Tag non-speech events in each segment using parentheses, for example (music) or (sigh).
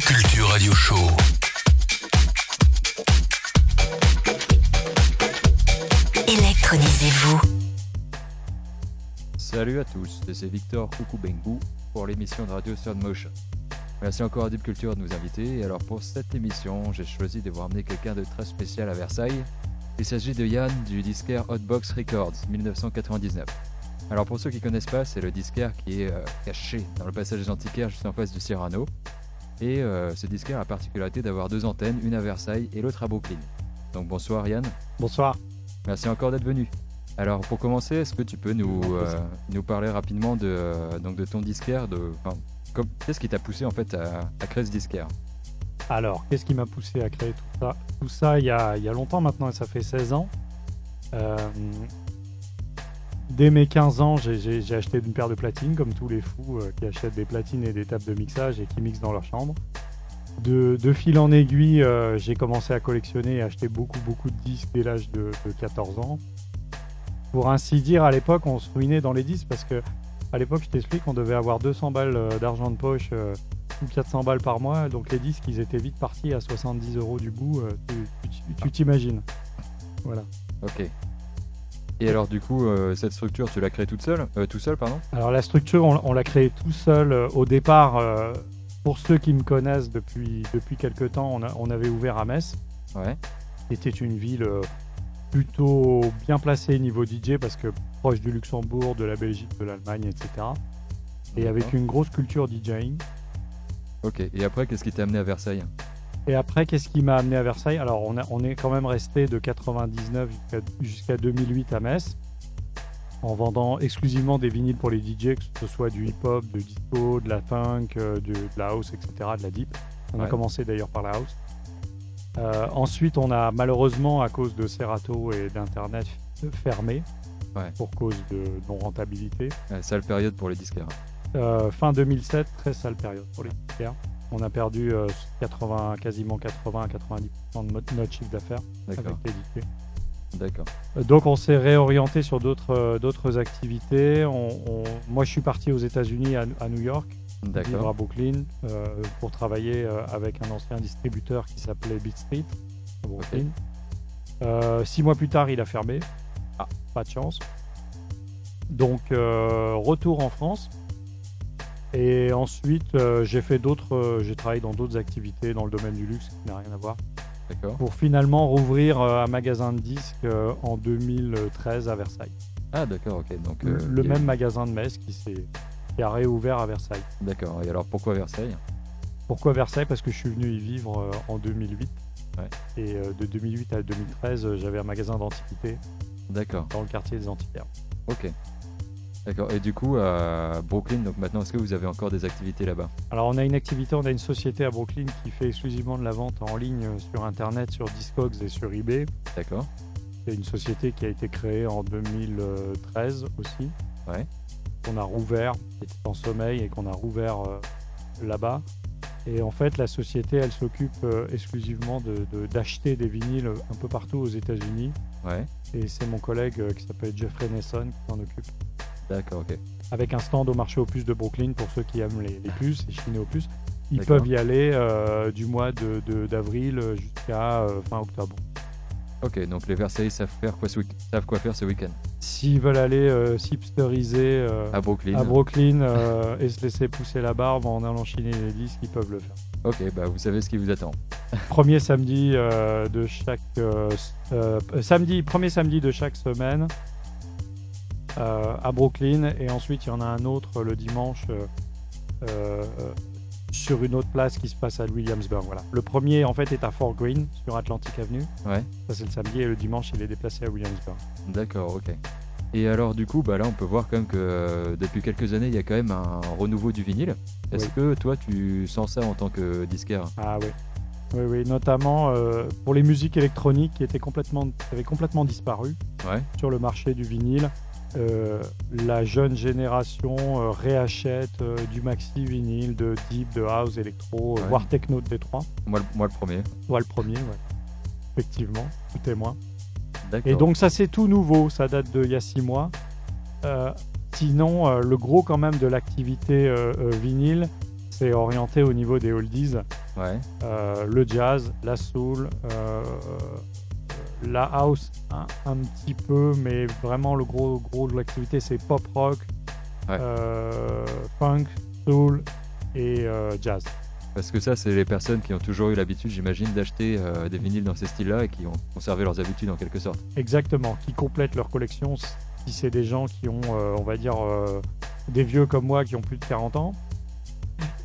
Culture Radio Show. Électronisez-vous. Salut à tous, c'est Victor Kukubengu pour l'émission de radio Third Motion. Merci encore à Deep Culture de nous inviter. Et alors pour cette émission, j'ai choisi de vous ramener quelqu'un de très spécial à Versailles. Il s'agit de Yann du disquaire Hotbox Records 1999. Alors pour ceux qui connaissent pas, c'est le disquaire qui est euh, caché dans le passage des antiquaires juste en face du Cyrano. Et euh, ce disquaire a la particularité d'avoir deux antennes, une à Versailles et l'autre à Brooklyn. Donc bonsoir Yann, Bonsoir. merci encore d'être venu. Alors pour commencer, est-ce que tu peux nous, euh, nous parler rapidement de, euh, donc de ton disquaire de, Qu'est-ce qui t'a poussé en fait à, à créer ce disquaire? Alors, qu'est-ce qui m'a poussé à créer tout ça? Tout ça, il y a, il y a longtemps maintenant, et ça fait 16 ans. Dès mes 15 ans, j'ai- acheté une paire de platines, comme tous les fous euh, qui achètent des platines et des tables de mixage et qui mixent dans leur chambre. De, fil en aiguille, euh, j'ai commencé à collectionner et acheter beaucoup, beaucoup de disques dès l'âge de, de 14 ans. Pour ainsi dire, à l'époque, on se ruinait dans les disques parce que, à l'époque, je t'explique, on devait avoir 200 balles euh, d'argent de poche euh, ou 400 balles par mois. Donc les disques, ils étaient vite partis à 70 euros du bout. tu t'imagines. Voilà. Ok. Et alors du coup, euh, cette structure, tu l'as créée toute seule, euh, tout seul, pardon Alors la structure, on, on l'a créée tout seul euh, au départ. pour ceux qui me connaissent depuis, depuis quelques temps, on, a- on avait ouvert à Metz. Ouais. C'était une ville plutôt bien placée niveau DJ parce que proche du Luxembourg, de la Belgique, de l'Allemagne, etc. Et avec une grosse culture DJing. Ok. Et après, qu'est-ce qui t'a amené à Versailles? Et après, qu'est-ce qui m'a amené à Versailles? Alors, on, a- on est quand même resté de 99 jusqu'à jusqu'à 2008 à Metz, en vendant exclusivement des vinyles pour les DJ, que ce soit du hip-hop, de disco, de la funk, euh, de, de la house, etc., de la deep. On a commencé d'ailleurs par la house. Euh, ensuite, on a malheureusement, à cause de Serato et d'Internet, fermé, Ouais. pour cause de non-rentabilité. Sale période pour les disquaires. Euh, fin 2007, très sale période pour les disquaires. On a perdu euh, 80, quasiment 80 à 90% de notre notre chiffre d'affaires avec disquaires. D'accord. Euh, Donc on s'est réorienté sur d'autres euh, d'autres activités. On- on- Moi je suis parti aux États-Unis à, à New York, vivre à. Brooklyn, euh, pour travailler avec un ancien distributeur qui s'appelait Beat Street à Brooklyn. Euh, six mois plus tard, il a fermé. Ah, pas de chance. Donc euh, retour en France. Et ensuite, euh, j'ai fait d'autres, euh, j'ai travaillé dans d'autres activités dans le domaine du luxe qui n'a rien à voir D'accord. pour finalement rouvrir euh, un magasin de disques en 2013 à Versailles. Ah d'accord. Ok. Donc Le- même magasin de Metz qui, s'est- qui a réouvert à Versailles. D'accord. Et alors pourquoi Versailles? Pourquoi Versailles? Parce que je suis venu y vivre en 2008. Ouais. Et de 2008 à 2013, euh, j'avais un magasin d'antiquités D'accord. dans le quartier des antiquaires. Ok. D'accord. Et du coup, à Brooklyn, donc maintenant, est-ce que vous avez encore des activités là-bas? Alors on a une activité, on a une société à Brooklyn qui fait exclusivement de la vente en ligne euh, sur Internet, sur Discogs et sur eBay. D'accord. C'est une société qui a été créée en 2013 aussi. Ouais. Qu'on a rouvert, qui était en sommeil et qu'on a rouvert euh, là-bas. Et en fait, la société, elle s'occupe euh, exclusivement de- de- d'acheter des vinyles un peu partout aux États-Unis. Ouais. Et c'est mon collègue qui s'appelle Jeffrey Nesson qui s'en occupe. D'accord. Ok. Avec un stand au marché aux puces de Brooklyn pour ceux qui aiment les, les puces, les chinés aux puces. Ils peuvent y aller euh, du mois de- de- d'avril jusqu'à euh, fin octobre. Ok. Donc les Versailles savent faire quoi ce week- savent quoi faire ce week-end S'ils veulent aller euh, s'hipsteriser euh, à Brooklyn. à Brooklyn (laughs) et se laisser pousser la barbe en allant chiner les disques, ils peuvent le faire. Ok. Bah vous savez ce qui vous attend. (laughs) Premier samedi de chaque samedi, premier samedi de chaque semaine à Brooklyn et ensuite il y en a un autre le dimanche euh, euh, sur une autre place qui se passe à Williamsburg. Voilà. Le premier en fait est à Fort Greene sur Atlantic Avenue. Ouais. Ça c'est le samedi et le dimanche il est déplacé à Williamsburg. D'accord. Ok. Et alors du coup, bah là, on peut voir quand même que euh, depuis quelques années, il y a quand même un renouveau du vinyle. Est-ce Oui. que toi, tu sens ça en tant que disquaire? Ah oui. Oui, oui, notamment euh, pour les musiques électroniques qui étaient complètement, avaient complètement disparu Ouais. sur le marché du vinyle. Euh, la jeune génération euh, réachète euh, du maxi vinyle, de deep, de house, électro, Ouais. voire techno de Détroit. Moi, le- moi le premier. Toi le premier, ouais. Effectivement, tout est. D'accord. Et donc ça c'est tout nouveau, ça date d'il y a six mois. Sinon, le gros quand même de l'activité vinyle, c'est orienté au niveau des oldies, Ouais. le jazz, la soul, la house un, un petit peu, mais vraiment le gros gros de l'activité c'est pop rock, Ouais. euh, funk, soul et euh, jazz. Parce que ça, c'est les personnes qui ont toujours eu l'habitude, j'imagine, d'acheter euh, des vinyles dans ces styles-là et qui ont conservé leurs habitudes en quelque sorte. Exactement, qui complètent leur collection si c'est des gens qui ont, euh, on va dire, des vieux comme moi qui ont plus de 40 ans.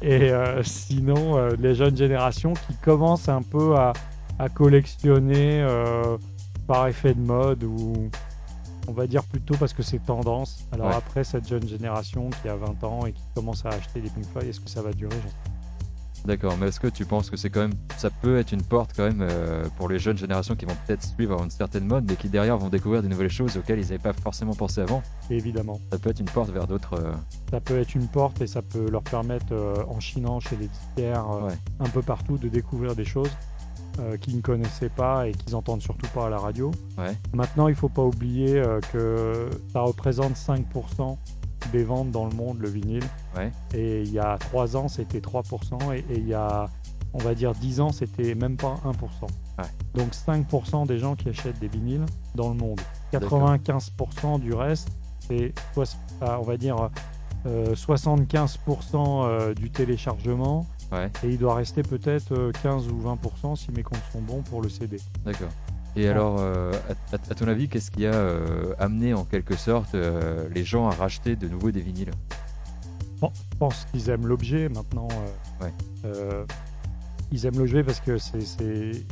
Et sinon, les jeunes générations qui commencent un peu à, à collectionner euh, par effet de mode ou on va dire plutôt parce que c'est tendance. Alors Ouais. après, cette jeune génération qui a 20 ans et qui commence à acheter des Pink Floyd, est-ce que ça va durer D'accord, mais est-ce que tu penses que c'est quand même, ça peut être une porte quand même euh, pour les jeunes générations qui vont peut-être suivre une certaine mode, mais qui derrière vont découvrir des nouvelles choses auxquelles ils n'avaient pas forcément pensé avant? Évidemment. Ça peut être une porte vers d'autres. euh, Ça peut être une porte et ça peut leur permettre, euh, en chinant chez les disquaires, Ouais. un peu partout, de découvrir des choses euh, qu'ils ne connaissaient pas et qu'ils entendent surtout pas à la radio. Ouais. Maintenant, il faut pas oublier euh, que ça représente 5% des ventes dans le monde, le vinyle. Ouais. Et il y a 3 ans, c'était 3%. Et, il y a, on va dire, 10 ans, c'était même pas 1%. Ouais. Donc 5% des gens qui achètent des vinyles dans le monde. D'accord. 95% du reste, c'est, ah, on va dire, euh, 75% euh, du téléchargement. Ouais, Et il doit rester peut-être euh, 15 ou 20% si mes comptes sont bons pour le CD. d'accord. Et alors, euh, à, ton avis, qu'est-ce qui a euh, amené en quelque sorte euh, les gens à racheter de nouveau des vinyles? Bon, je pense qu'ils aiment l'objet maintenant. euh, Ouais. euh, ils aiment l'objet parce que c'est,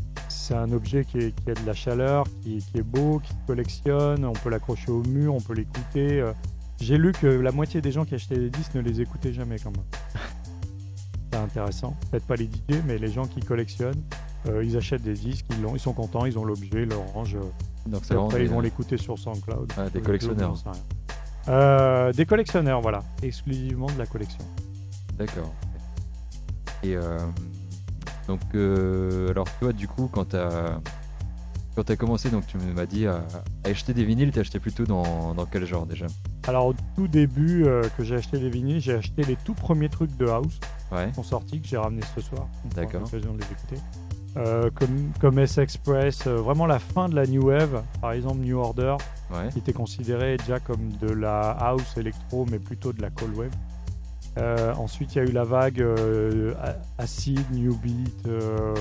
un objet qui, est- qui a de la chaleur, qui, qui est beau, qui se collectionne. On peut l'accrocher au mur, on peut l'écouter. euh. J'ai lu que la moitié des gens qui achetaient des disques ne les écoutaient jamais quand même. (laughs) c'est intéressant. Peut-être pas les DJ, mais les gens qui collectionnent, euh, ils achètent des disques, ils, ils sont contents, ils ont l'objet, rangent. euh, Donc c'est après, ils vont l'écouter sur SoundCloud. Ah, des collectionneurs. Euh, des collectionneurs, voilà. Exclusivement de la collection. D'accord. Et euh, donc, alors toi, du coup, quand t'as quand as commencé, donc tu m'as dit à, à acheter des vinyles, t'as acheté plutôt dans, dans quel genre déjà? Alors au tout début euh, que j'ai acheté les vinyles, j'ai acheté les tout premiers trucs de house Ouais, qui sont sortis, que j'ai ramenés ce soir. D'accord. l'occasion de les écouter. Euh, comme, comme S-Express, euh, vraiment la fin de la New Wave, par exemple New Order, ouais, qui était considéré déjà comme de la house électro, mais plutôt de la cold wave. Euh, ensuite, il y a eu la vague euh, acid, new beat, euh,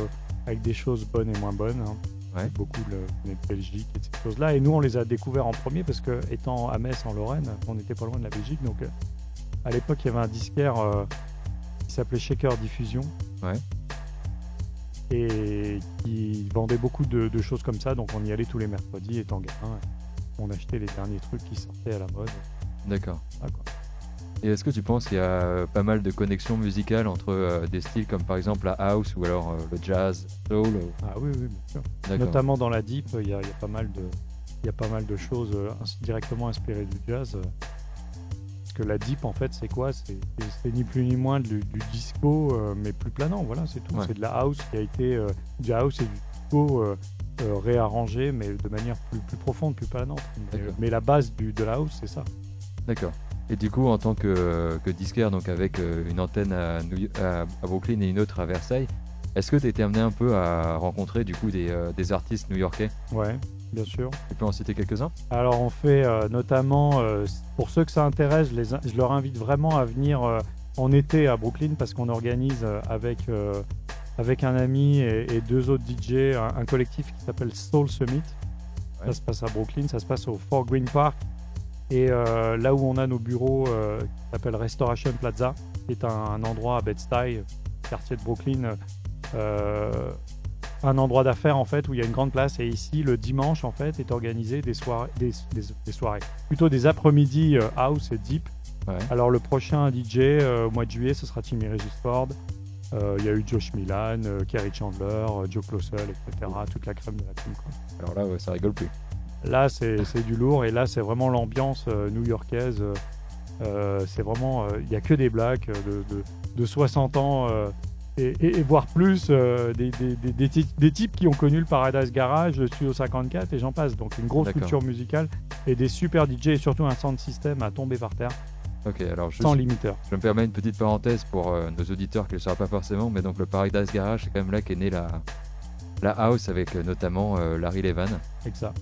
avec des choses bonnes et moins bonnes. hein. Ouais. Beaucoup le, de Belgique et ces choses-là. Et nous, on les a découverts en premier parce que, étant à Metz, en Lorraine, on n'était pas loin de la Belgique. Donc, euh, à l'époque, il y avait un disquaire euh, qui s'appelait Shaker Diffusion. Ouais. Et qui vendait beaucoup de, de choses comme ça. Donc, on y allait tous les mercredis, étant gamin. On achetait les derniers trucs qui sortaient à la mode. d'accord. Ah, quoi. Et est-ce que tu penses qu'il y a euh, pas mal de connexions musicales entre euh, des styles comme par exemple la house ou alors euh, le jazz, soul euh, Ah oui, oui, bien sûr. D'accord. Notamment dans la deep, il y, a il y a pas mal de, il y a pas mal de choses euh, directement inspirées du jazz. Parce que la deep, en fait, c'est quoi? C'est c'est- c'est ni plus ni moins du, du disco, mais plus planant. Voilà, c'est tout. Ouais. C'est de la house qui a été du house et du disco réarrangé, mais de manière plus, plus profonde, plus planante. Mais la base du, de la house, c'est ça. D'accord. Et du coup, en tant que, que disquaire, donc avec euh, une antenne à, New- à- à Brooklyn et une autre à Versailles, est-ce que tu été amené un peu à rencontrer du coup des, euh, des artistes new-yorkais? Ouais, bien sûr. Tu peux en citer quelques-uns? Alors on fait euh, notamment, euh, pour ceux que ça intéresse, je, les je leur invite vraiment à venir en été à Brooklyn parce qu'on organise avec, avec un ami et, et deux autres DJ un, un collectif qui s'appelle Soul Summit. Ouais. Ça se passe à Brooklyn, ça se passe au Fort Green Park. Et euh, là où on a nos bureaux, euh, qui s'appelle Restoration Plaza, qui est un, un endroit à Bed-Stuy, quartier de Brooklyn, euh, un endroit d'affaires en fait où il y a une grande place et ici le dimanche en fait est organisé des soirées des, des- des soirées plutôt des après-midi euh, house et deep Ouais. alors le prochain DJ euh, au mois de juillet ce sera Timmy Regis Ford Euh, il y a eu Josh Milan Kerry Chandler Joe Closel etc toute la crème de la crème quoi. Alors là, ouais, ça rigole plus. Là c'est du lourd et là c'est vraiment l'ambiance euh, new-yorkaise euh, euh, c'est vraiment il n'y a que des blacks de, de, de 60 ans et, et- et voire plus euh, des, des, des, des ty- des types qui ont connu le Paradise Garage, le Studio 54 et j'en passe. Donc une grosse culture musicale et des super DJ et surtout un sound system à tomber par terre. Ok, alors juste, sans limiteur. je me permets une petite parenthèse pour euh, nos auditeurs qui ne le sauraient pas forcément, mais donc le Paradise Garage, c'est quand même là qu'est née la, la house avec euh, notamment Larry Levan. Exact.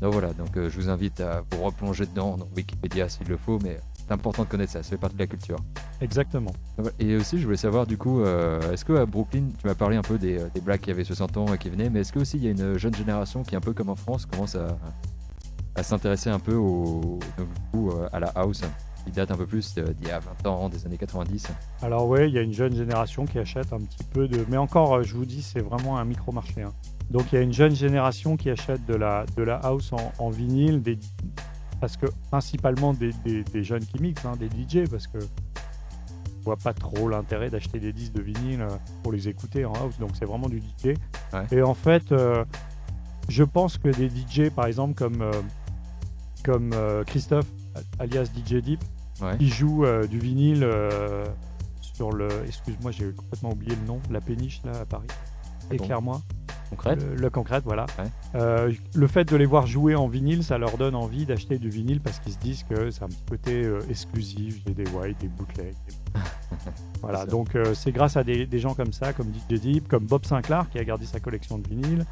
Donc voilà, donc euh, je vous invite à vous replonger dedans dans Wikipédia s'il le faut, mais c'est important de connaître ça, ça fait partie de la culture. Exactement. Donc voilà. Et aussi, je voulais savoir du coup, euh, est-ce qu'à Brooklyn, tu m'as parlé un peu des, euh, des blacks qui avaient 60 ans et qui venaient, mais est-ce que aussi il y a une jeune génération qui, un peu comme en France, commence à, à s'intéresser un peu au, donc, du coup, à la house, qui date un peu plus d'il y a 20 ans, des années 90 Alors ouais, il y a une jeune génération qui achète un petit peu de... Mais encore, je vous dis, c'est vraiment un micro-marché. hein. Donc il y a une jeune génération qui achète de la, de la house en, en vinyle, des... parce que principalement des, des- des jeunes qui mixent, hein, des DJ, parce que je vois pas trop l'intérêt d'acheter des disques de vinyle euh, pour les écouter en house, donc c'est vraiment du DJ. Ouais. Et en fait, euh, je pense que des DJ, par exemple, comme, euh, comme euh, Christophe, alias DJ Deep, Ouais. qui joue du vinyle sur le. Excuse-moi, j'ai complètement oublié le nom. La péniche, là, à Paris. Éclaire-moi. Concrète Le, le concrète, voilà. Ouais. Euh, le fait de les voir jouer en vinyle, ça leur donne envie d'acheter du vinyle parce qu'ils se disent que c'est un petit côté euh, exclusif. J'ai des white, des bootlegs. des- (laughs) voilà, donc euh, c'est grâce à des, des gens comme ça, comme DJ Deep, comme Bob Sinclair qui a gardé sa collection de vinyle,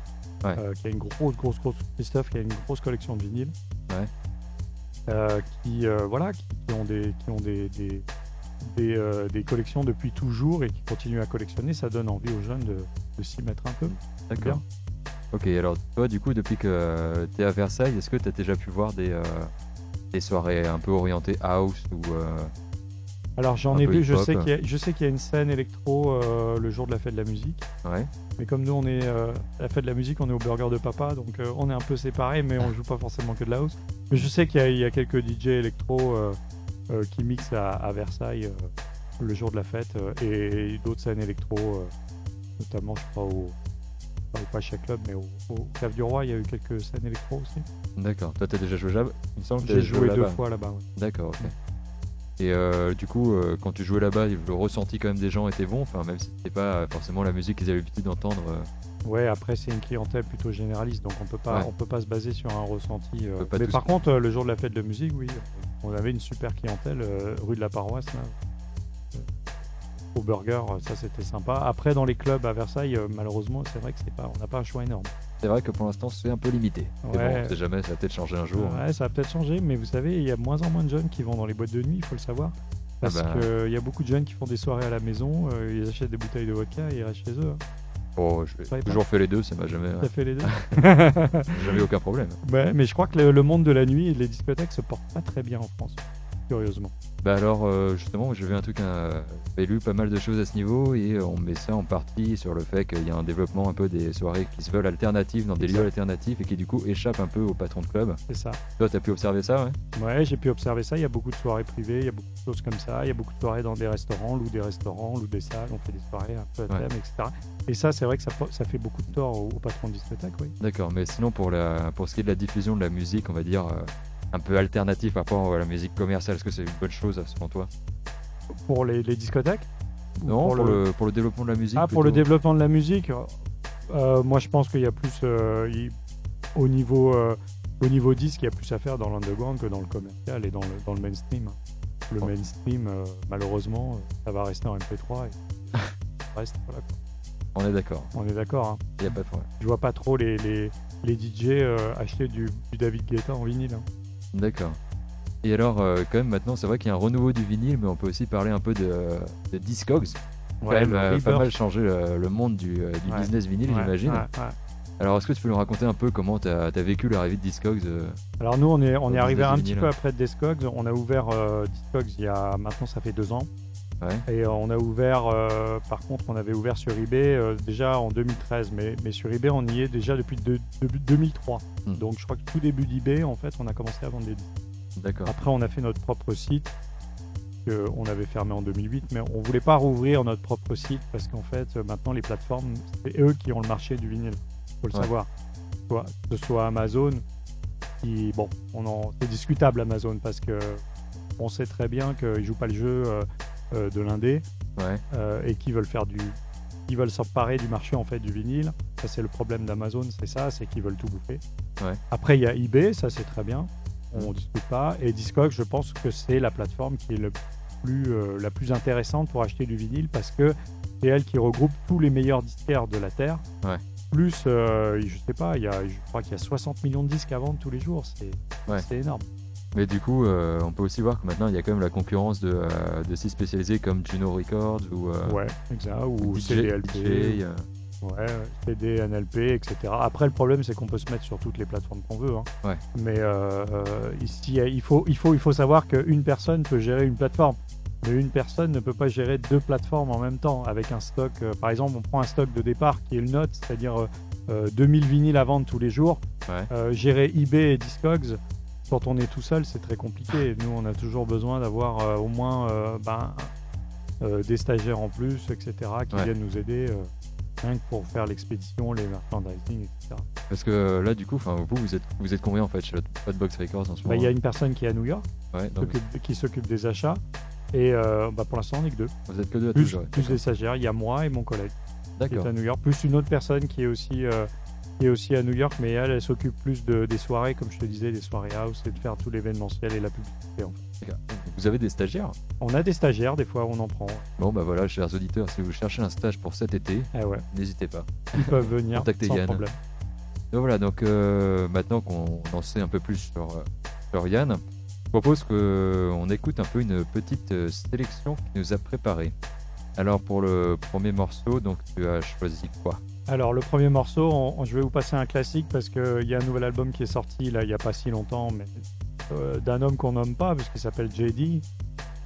Ouais. qui a une grosse, grosse, grosse. Christophe qui a une grosse collection de vinyle. Ouais. Qui, voilà, qui, qui ont des, qui ont des, des, des collections depuis toujours et qui continuent à collectionner, ça donne envie aux jeunes de, de s'y mettre un peu. D'accord. Ok, alors toi, du coup, depuis que tu es à Versailles, est-ce que tu as déjà pu voir des, euh, des soirées un peu orientées house ou euh, Alors j'en ai vu, je sais qu'il y, a- je sais qu'il y a une scène électro euh, le jour de la fête de la musique, Ouais, mais comme nous on est euh, à la fête de la musique, on est au Burger de Papa, donc euh, on est un peu séparés, mais on joue pas forcément que de la house. Mais je sais qu'il y, a- il y a quelques DJ électro euh, euh, qui mixent à, à Versailles euh, le jour de la fête euh, et, d'autres scènes électro, euh, notamment je crois au pas au Pacha Club, mais au, au Cave du Roi, il y a eu quelques scènes électro aussi. d'accord. Toi, tu as déjà joué là Il me semble que t'as J'ai joué deux là-bas. fois là-bas. ouais. D'accord, ok. Et euh, du coup, euh, quand tu jouais là-bas, le ressenti quand même des gens était bon, enfin, même si c'était pas forcément la musique qu'ils avaient l'habitude d'entendre. euh, Ouais, après c'est une clientèle plutôt généraliste, donc on peut pas, Ouais. on peut pas se baser sur un ressenti. euh, Mais par contre, le jour de la fête de musique, oui, on avait une super clientèle rue de la Paroisse, là, au burger, euh, ça c'était sympa. Après, dans les clubs à Versailles, euh, malheureusement, c'est vrai que c'est pas, on n'a pas un choix énorme. C'est vrai que pour l'instant, c'est un peu limité. Mais Ouais. bon, on sait jamais, ça va peut-être changer un jour. Ouais, ça a peut-être changé, mais vous savez, il y a moins en moins de jeunes qui vont dans les boîtes de nuit, il faut le savoir. Parce bah. qu'il y a beaucoup de jeunes qui font des soirées à la maison, euh, ils achètent des bouteilles de vodka et ils restent chez eux. hein. Bon, je va toujours fait les deux, ça m'a jamais, Ça fait les deux. (laughs) jamais aucun problème. Ouais, mais je crois que le, le monde de la nuit et les discothèques se portent pas très bien en France, curieusement. Bah alors, euh, justement, j'ai vu un truc, euh, j'ai lu pas mal de choses à ce niveau et euh, on met ça en partie sur le fait qu'il y a un développement un peu des soirées qui se veulent alternatives dans des lieux alternatifs et qui du coup échappent un peu aux patrons de club. C'est ça. Toi, t'as pu observer ça, ouais? Ouais, j'ai pu observer ça. Il y a beaucoup de soirées privées, il y a beaucoup de choses comme ça. Il y a beaucoup de soirées dans des restaurants, loue des restaurants, loue des salles, on fait des soirées un peu à Ouais. thème, etc. Et ça, c'est vrai que ça, ça fait beaucoup de tort aux, aux patrons de discothèques, oui. D'accord, mais sinon pour, la, pour ce qui est de la diffusion de la musique, on va dire euh, un peu alternative par rapport à la musique commerciale, est-ce que c'est une bonne chose selon toi Pour les, les discothèques Non, pour, le... pour le développement de la musique Ah, pour le développement de la musique, euh, moi je pense qu'il y a plus euh, il- au niveau euh, au niveau disque, il y a plus à faire dans l'underground que dans le commercial et dans le, dans le mainstream. Le Oh. mainstream, malheureusement, ça va rester en MP3 et (laughs) reste, voilà, quoi. On est d'accord, On est d'accord. hein. il n'y a pas de problème. Je vois pas trop les, les, les DJ euh, acheter du, du David Guetta en vinyle. hein. D'accord. Et alors, euh, quand même, maintenant, c'est vrai qu'il y a un renouveau du vinyle, mais on peut aussi parler un peu de, de Discogs. Quand même, le euh, pas mal changé euh, le monde du, du Ouais. business vinyle, Ouais, j'imagine. ouais, ouais. Alors, est-ce que tu peux nous raconter un peu comment tu as, vécu l'arrivée de Discogs Alors nous, on est, on Au est arrivé un petit peu après Discogs. On a ouvert Discogs il y a maintenant ça fait deux ans. Ouais. Et euh, on a ouvert, euh, par contre, on avait ouvert sur eBay euh, déjà en 2013, mais, mais sur eBay, on y est déjà depuis de- depuis 2003. Hmm. Donc je crois que tout début d'eBay, en fait, on a commencé à vendre des disques. D'accord. Après, on a fait notre propre site que on avait fermé en 2008, mais on voulait pas rouvrir notre propre site parce qu'en fait, maintenant, les plateformes, c'est eux qui ont le marché du vinyle. faut le Ouais. savoir. Soit, que ce soit Amazon, qui, bon, on en, c'est discutable Amazon parce que on sait très bien qu'ils jouent pas le jeu euh, euh, de l'indé Ouais. euh, et qui veulent faire du ils veulent s'emparer du marché en fait du vinyle ça c'est le problème d'Amazon c'est ça c'est qu'ils veulent tout bouffer Ouais. après il y a eBay ça c'est très bien on ne discute pas. Et Discogs, je pense que c'est la plateforme qui est le plus, euh, la plus intéressante pour acheter du vinyle parce que c'est elle qui regroupe tous les meilleurs disquaires de la Terre. Ouais. Plus, euh, je sais pas, il y a, je crois qu'il y a 60 millions de disques à vendre tous les jours. C'est Ouais. c'est énorme. Mais du coup, euh, on peut aussi voir que maintenant, il y a quand même la concurrence de, euh, de sites spécialisés comme Juno Records ou euh, ouais, exact. Ou DJ, CDLP. DJ, euh, Ouais, CD, NLP, etc. Après, le problème, c'est qu'on peut se mettre sur toutes les plateformes qu'on veut. hein. Ouais. Mais euh, ici, il faut, il, faut, il faut savoir qu'une personne peut gérer une plateforme. Mais une personne ne peut pas gérer deux plateformes en même temps. Avec un stock, par exemple, on prend un stock de départ qui est le note, c'est-à-dire euh, euh, 2000 vinyles à vendre tous les jours. Ouais. Gérer eBay et Discogs, quand on est tout seul, c'est très compliqué. Nous, on a toujours besoin d'avoir euh, au moins euh, ben, euh, des stagiaires en plus, etc., qui Ouais. viennent nous aider. rien que pour faire l'expédition, les merchandising, etc. Parce que là, du coup, vous, vous êtes, vous êtes combien en fait chez Hotbox Records en ce Bah, moment Il y a une personne qui est à New York, Ouais, qui donc, s'occupe- qui s'occupe des achats. Et bah, pour l'instant, on n'est que deux. vous êtes que deux à Plus, toujours. ouais. plus des stagiaires, il y a moi et mon collègue qui D'accord. est à New York, plus une autre personne qui est aussi, qui est aussi à New York, mais elle, elle s'occupe plus de, des soirées, comme je te disais, des soirées house et de faire tout l'événementiel et la publicité. en fait. Vous avez des stagiaires? On a des stagiaires, des fois on en prend. Bon, bah voilà, chers auditeurs, si vous cherchez un stage pour cet été, Eh ouais, n'hésitez pas. ils peuvent venir Contactez sans Yann. problème. Donc voilà, donc euh, maintenant qu'on en sait un peu plus sur, euh, sur Yann, je propose qu'on écoute un peu une petite euh, sélection qu'il nous a préparée. Alors pour le premier morceau, donc tu as choisi quoi? Alors le premier morceau, on- on- je vais vous passer un classique parce qu'il y a un nouvel album qui est sorti là il n'y a pas si longtemps, mais euh, d'un homme qu'on nomme pas parce qu'il s'appelle JD,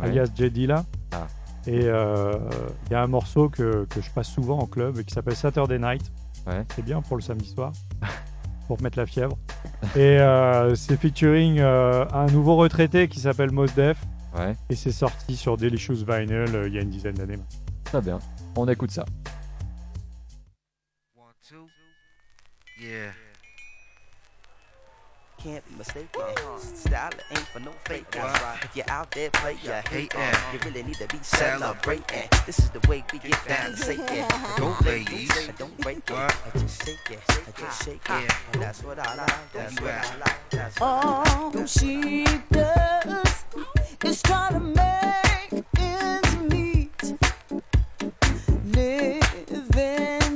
Ouais. alias JD là. Ah. Et euh, il y a un morceau que, que je passe souvent en club qui s'appelle Saturday Night. Ouais. C'est bien pour le samedi soir, (laughs) pour mettre la fièvre. Et euh, c'est featuring un nouveau retraité qui s'appelle Mos Def. Ouais, Et c'est sorti sur Delicious Vinyl il y a une dizaine d'années. très bien. On écoute ça. Yeah. can't be mistaken. Style ain't for no fake. That's right. If you're out there, play your hate. Hatin'. You really need to be celebrating. This is the way we get down and say it. Don't ladies. Don't break it. I just shake it. I just shake it. Yeah. That's what I like. That's what? I like. That's what All she does is try to make ends meet. Living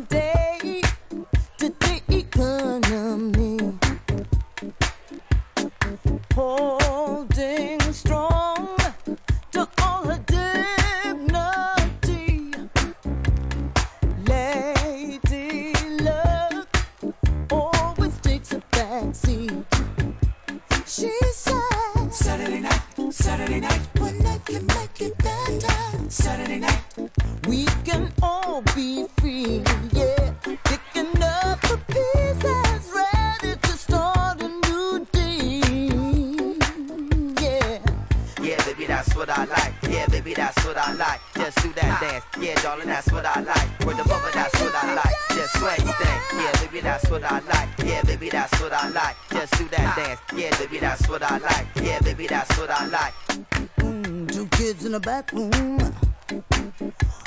Holding strong to all her dignity. Lady always takes a backseat. She said Saturday night, Saturday night, one night can make it better. Saturday night, we can all be free, yeah. What I like. Yeah, baby, that's what I like. Just do that dance. Yeah, darling, that's what I like. Word the it, that's what I like. Just sway thing. Yeah, baby, that's what I like. Yeah, baby, that's what I like. Just do that dance. Yeah, baby, that's what I like. Yeah, baby, that's what I like. Mm, two kids in the back room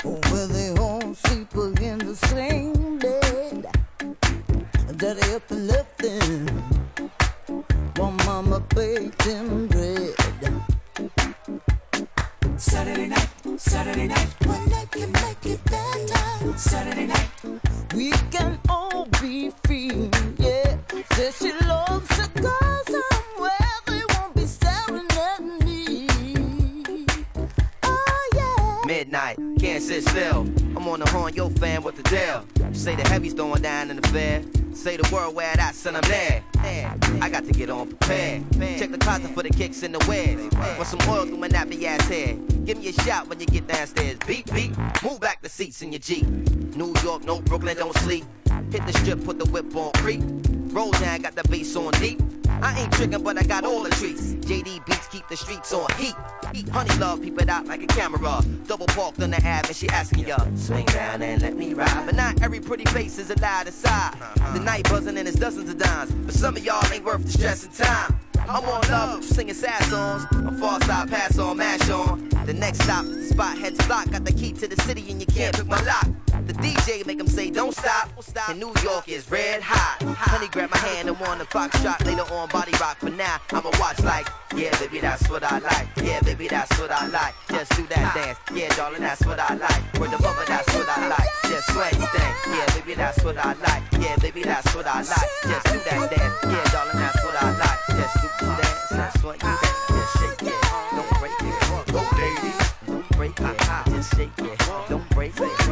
where they all sleep in the same bed. Daddy up and left them while mama baked him bread. Saturday night, Saturday night, one night can make it. Saturday night, we can all be free, yeah. She loves to go somewhere they won't be staring at me. Oh yeah. Midnight, can't sit still. I'm on the horn, yo fan, what the deal? Say the heavy's throwing down in the fair. Say the word where that son I'm there. I got to get on prepared. Check the closet for the kicks and the wears. Want some oil through my nappy ass head. Give me a shout when you get downstairs. Beat, beat. Move back the seats in your Jeep. New York, no Brooklyn, don't sleep. Hit the strip, put the whip on creep. Roll down, got the bass on deep. I ain't tricking, but I got all the treats. JD beats keep the streets on heat. Heat, honey love, peep it out like a camera. Double parked on the Ave, and she asking ya, swing down and let me ride. But not every pretty face is allowed aside. The night buzzing and it's dozens of dimes. But some of y'all ain't worth the stress and time. I'm on love, singing sad songs. I'm far side, pass on, mash on. The next stop is the spot, head to block. Got the key to the city and you can't pick my lock. The DJ make him say, don't stop. And New York is red hot. Honey grab my hand and want a fox shot. Later on, body rock. For now, I'ma watch like, yeah, baby, that's what I like. Yeah, baby, that's what I like. Just do that dance. Yeah, darling, that's what I like. Word the mother, that's what I like. Just sway thing. Yeah, baby, that's what I like. Yeah, baby, that's what I like. Just do that dance. Yeah, darling, that's what I like. Just do the dance. That's what you think. Just shake it. Don't break it. Don't break it. Just shake it. Don't break it.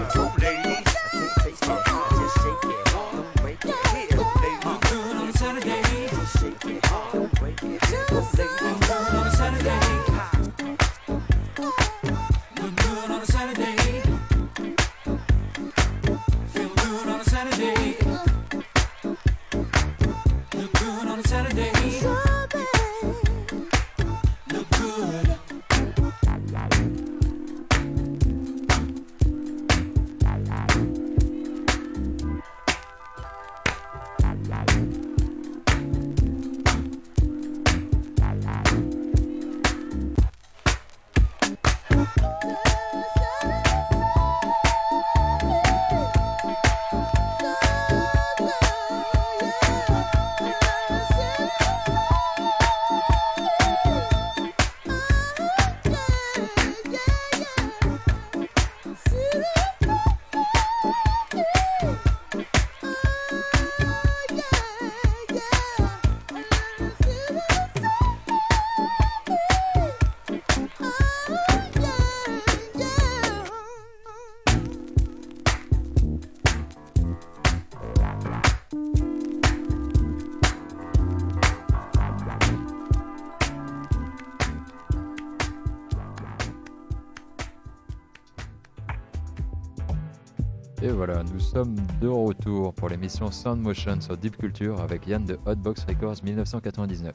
Sommes de retour pour l'émission Sound Motion sur Deep Culture avec Yann de Hotbox Records 1999.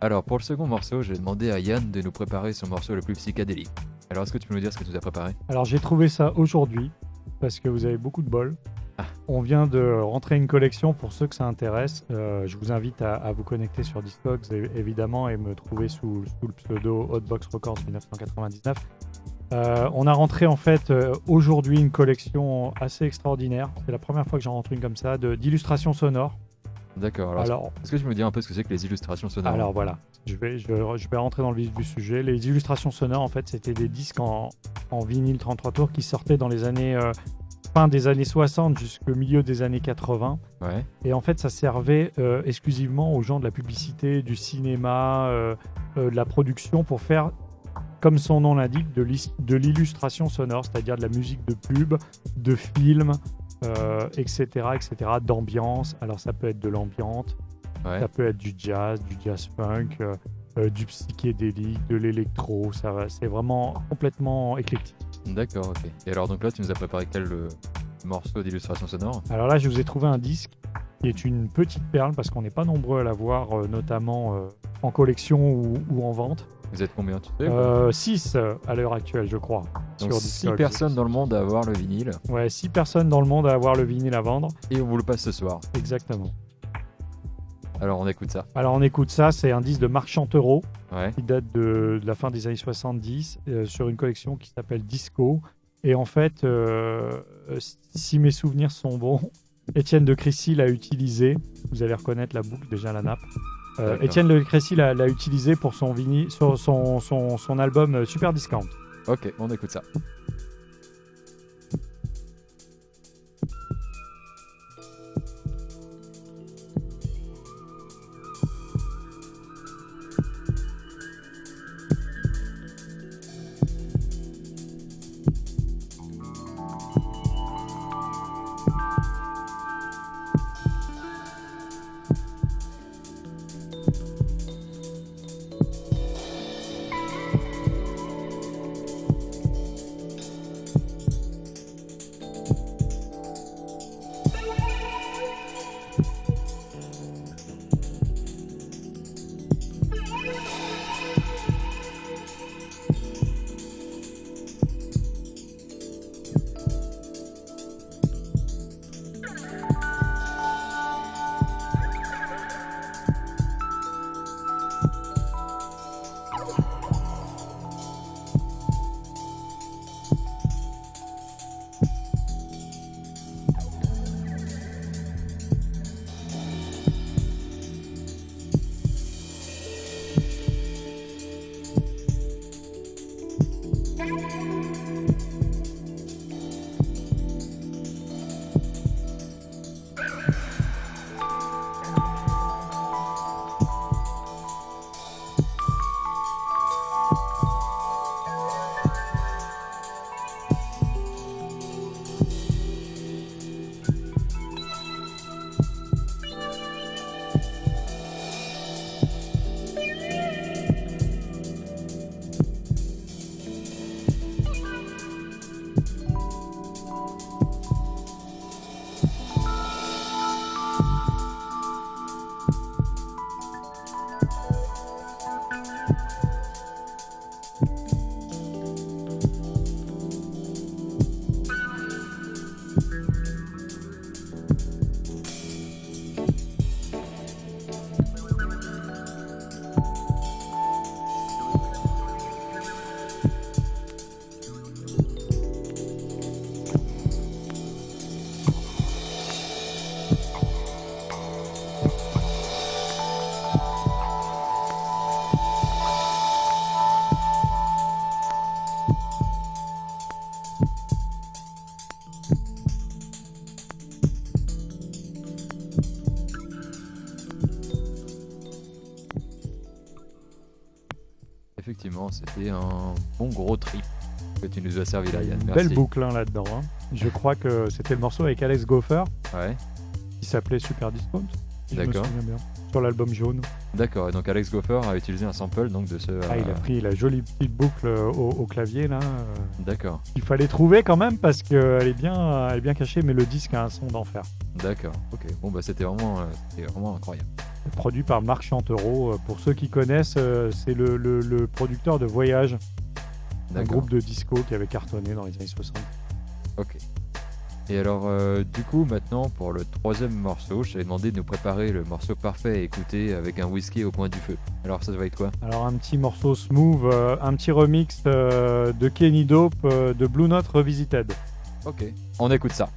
Alors, pour le second morceau, j'ai demandé à Yann de nous préparer son morceau le plus psychédélique. Alors, est-ce que tu peux nous dire ce que tu nous as préparé? Alors j'ai trouvé ça aujourd'hui parce que vous avez beaucoup de bol. Ah. On vient de rentrer une collection pour ceux que ça intéresse. Euh, je vous invite à, à vous connecter sur Discogs évidemment et me trouver sous, sous le pseudo Hotbox Records 1999. Euh, on a rentré en fait euh, aujourd'hui une collection assez extraordinaire. C'est la première fois que j'en rentre une comme ça, de- d'illustrations sonores. D'accord, alors, Alors, est-ce que tu me dire un peu ce que c'est que les illustrations sonores? Alors voilà, je vais, je, je vais rentrer dans le vif du sujet. Les illustrations sonores, en fait, c'était des disques en, en vinyle 33 tours qui sortaient dans les années euh, fin des années 60 jusqu'au milieu des années 80. Ouais, Et en fait, ça servait euh, exclusivement aux gens de la publicité, du cinéma, euh, euh, de la production pour faire, comme son nom l'indique, de l'illustration sonore, c'est-à-dire de la musique de pub, de films, euh, etc., etc., d'ambiance. Alors ça peut être de l'ambiante, ouais. ça peut être du jazz, du jazz funk, euh, euh, du psychédélique, de l'électro. Ça, c'est vraiment complètement éclectique. D'accord, ok. Et alors, donc là, tu nous as préparé quel morceau d'illustration sonore? Alors là, je vous ai trouvé un disque qui est une petite perle parce qu'on n'est pas nombreux à l'avoir, notamment en collection ou, ou en vente. Vous êtes combien, tu sais ou pas 6 à l'heure actuelle, je crois. Donc, sur 6 Discogs. personnes dans le monde à avoir le vinyle Ouais, 6 personnes dans le monde à avoir le vinyle à vendre. et on vous le passe ce soir. Exactement. Alors, on écoute ça. Alors on écoute ça, c'est un disque de Marc Chantereau Ouais, qui date de, de la fin des années 70 euh, sur une collection qui s'appelle Disco. Et en fait, euh, euh, si mes souvenirs sont bons, (laughs) Étienne de Crécy l'a utilisé. Vous allez reconnaître la boucle, déjà la nappe. Étienne de Crécy l'a utilisé pour son, son, son, son album euh, Super Discount. ok, on écoute ça. C'était un bon gros trip que tu nous as servi là, Yann. Une Merci. belle boucle hein, là-dedans. hein. Je crois que c'était le morceau avec Alex Gopher Ouais, qui s'appelait Super Discount. si D'accord. Sur l'album jaune. d'accord. Et donc Alex Gopher a utilisé un sample donc de ce. Ah, il euh, a pris la jolie petite boucle euh, au, au clavier là. euh, D'accord, Il fallait trouver quand même parce qu'elle est bien, elle est bien cachée, mais le disque a un son d'enfer. d'accord. Ok. Bon bah c'était vraiment, euh, c'était vraiment incroyable. Produit par Marc Chantereau. Euh, Pour ceux qui connaissent, euh, c'est le, le- le producteur de Voyage, un groupe de disco qui avait cartonné dans les années 60. Ok. Et alors, euh, du coup, maintenant, pour le troisième morceau, je t'avais demandé de nous préparer le morceau parfait à écouter avec un whisky au coin du feu. Alors, ça va être quoi? Alors un petit morceau smooth, euh, un petit remix euh, de Kenny Dope de Blue Note Revisited. Ok. On écoute ça.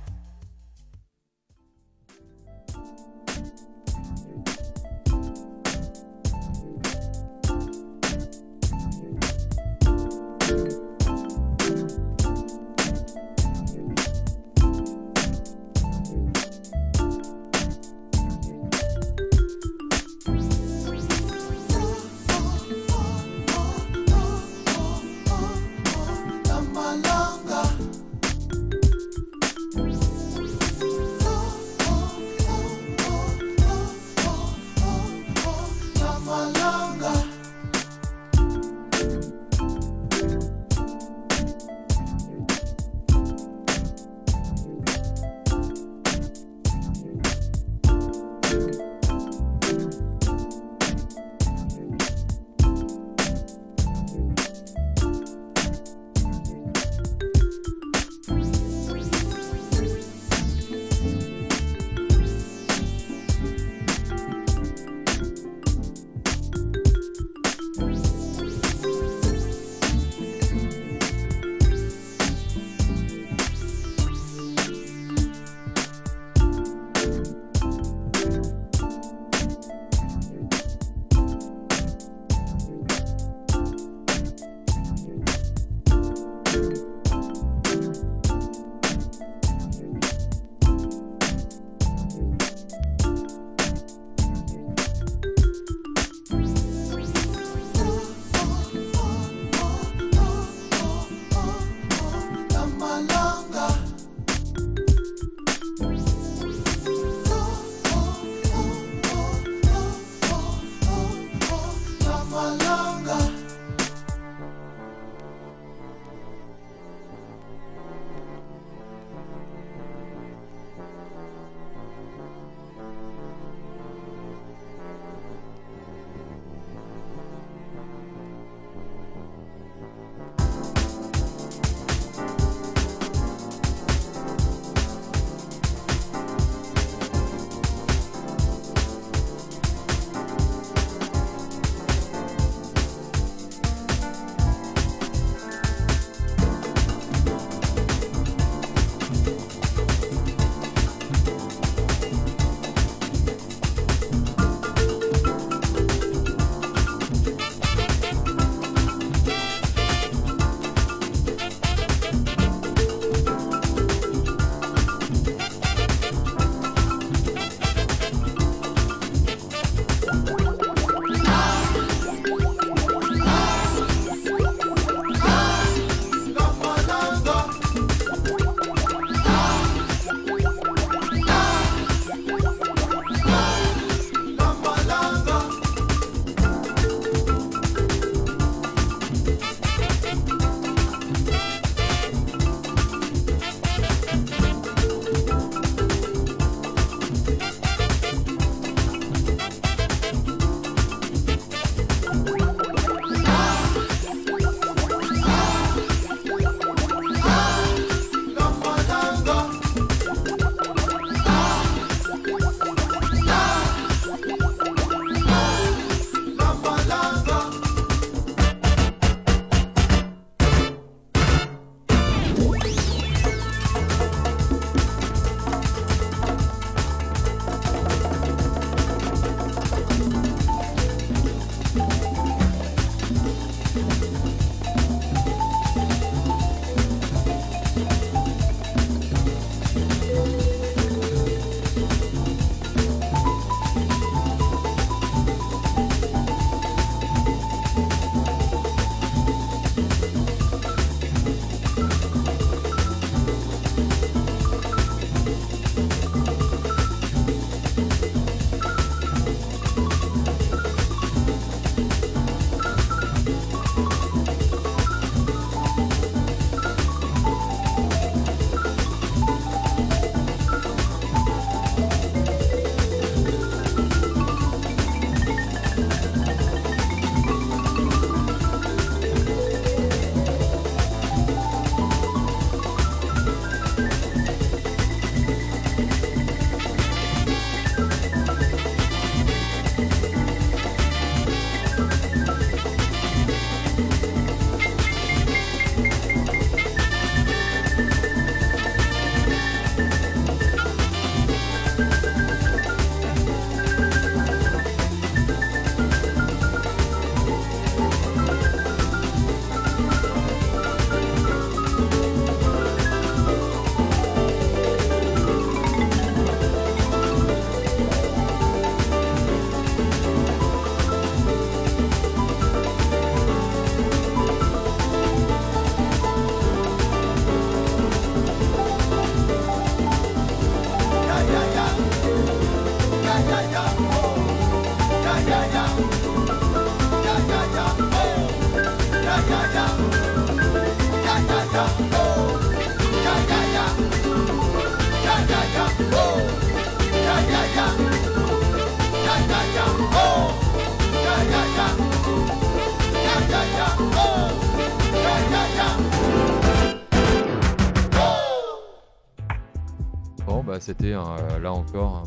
C'était euh, là encore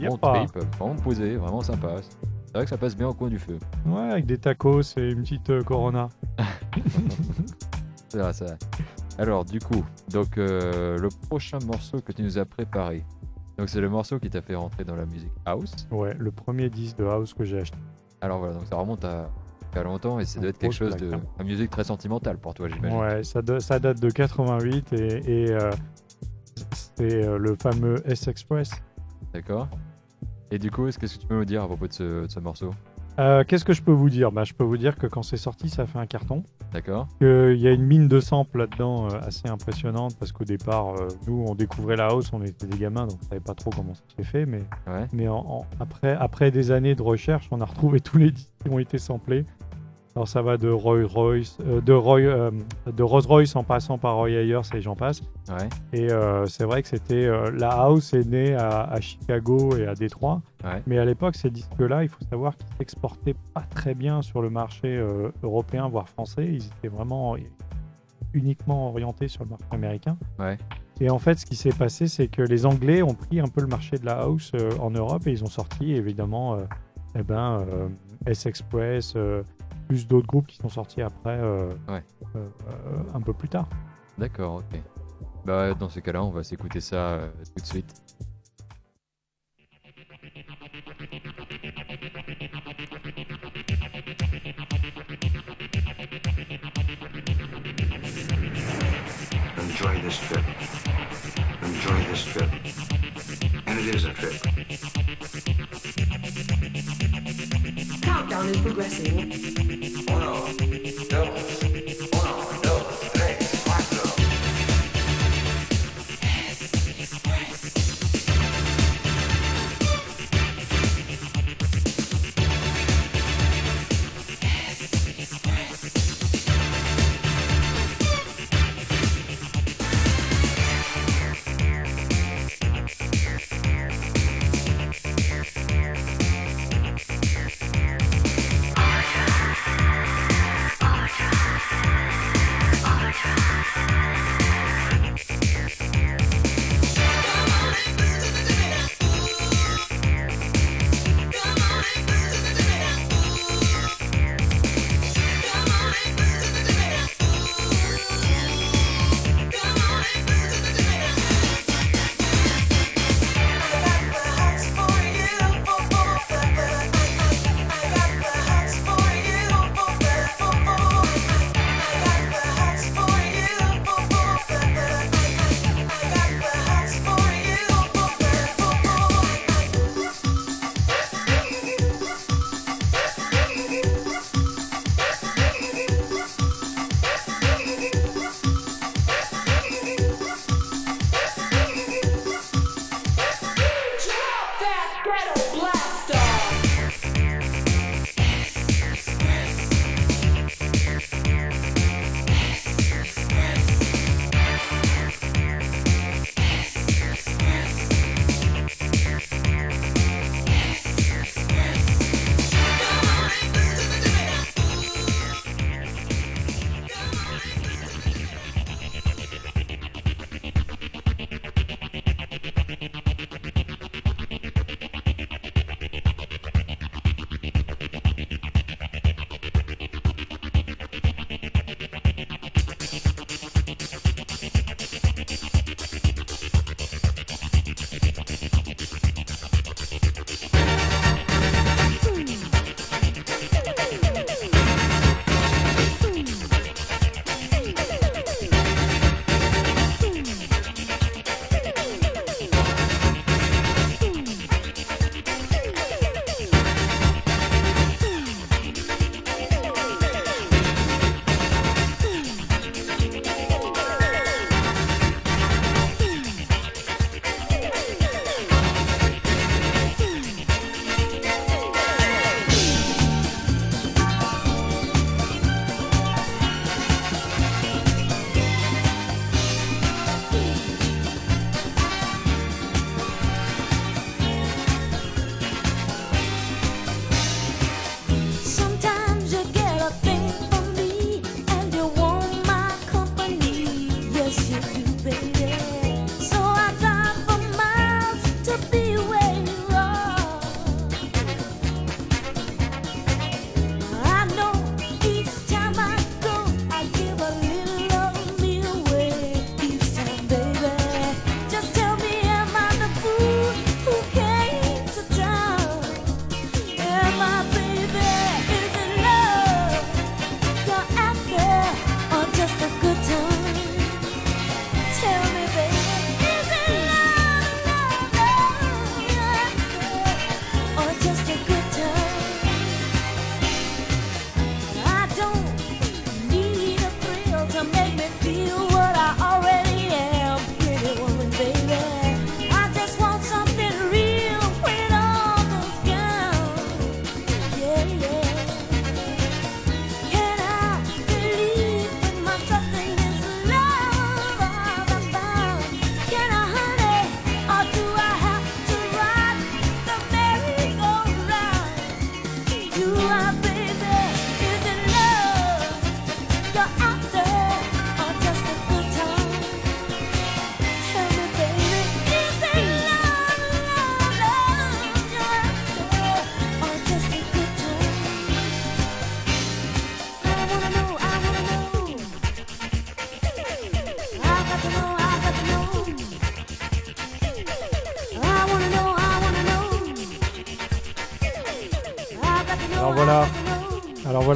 un bon trip, vraiment posé, vraiment sympa. C'est vrai que ça passe bien au coin du feu. Ouais, avec des tacos et une petite euh, Corona. (laughs) C'est vrai, ça. Alors, du coup, donc euh, le prochain morceau que tu nous as préparé. Donc, c'est le morceau qui t'a fait rentrer dans la musique house. Ouais, le premier disque de house que j'ai acheté. Alors voilà, donc ça remonte à, à longtemps et ça doit être quelque chose de. une musique très sentimentale pour toi, j'imagine. Ouais, ça, da- ça date de 88 et, et euh, c'est euh, le fameux S-Express. D'accord. Et du coup, est-ce qu'est-ce que tu peux nous dire à propos de ce, de ce morceau? Euh, Qu'est-ce que je peux vous dire? Bah, Je peux vous dire que quand c'est sorti, ça fait un carton. D'accord qu'il y a une mine de samples là-dedans euh, assez impressionnante parce qu'au départ, euh, nous, on découvrait la house, on était des gamins, donc on savait pas trop comment ça s'est fait. Mais, Ouais. mais en- en- après, après des années de recherche, on a retrouvé tous les disques qui ont été samplés. Alors ça va de Roy Royce, euh, de, Roy, euh, de Rolls Royce en passant par Roy Ayers et j'en passe. Ouais. Et euh, c'est vrai que c'était la house est née à, à Chicago et à Détroit. Ouais. Mais à l'époque, ces disques-là, il faut savoir qu'ils s'exportaient pas très bien sur le marché européen, voire français. Ils étaient vraiment uniquement orientés sur le marché américain. Ouais. Et en fait, ce qui s'est passé, c'est que les Anglais ont pris un peu le marché de la house en Europe et ils ont sorti évidemment eh ben, S-Express, euh, plus d'autres groupes qui sont sortis après, euh, Ouais. euh, euh, un peu plus tard. D'accord, ok. Bah, dans ces cas-là, on va s'écouter ça euh, tout de suite. Enjoy this trip. Enjoy this trip. And it is a trip. sound is progressing. Well, no.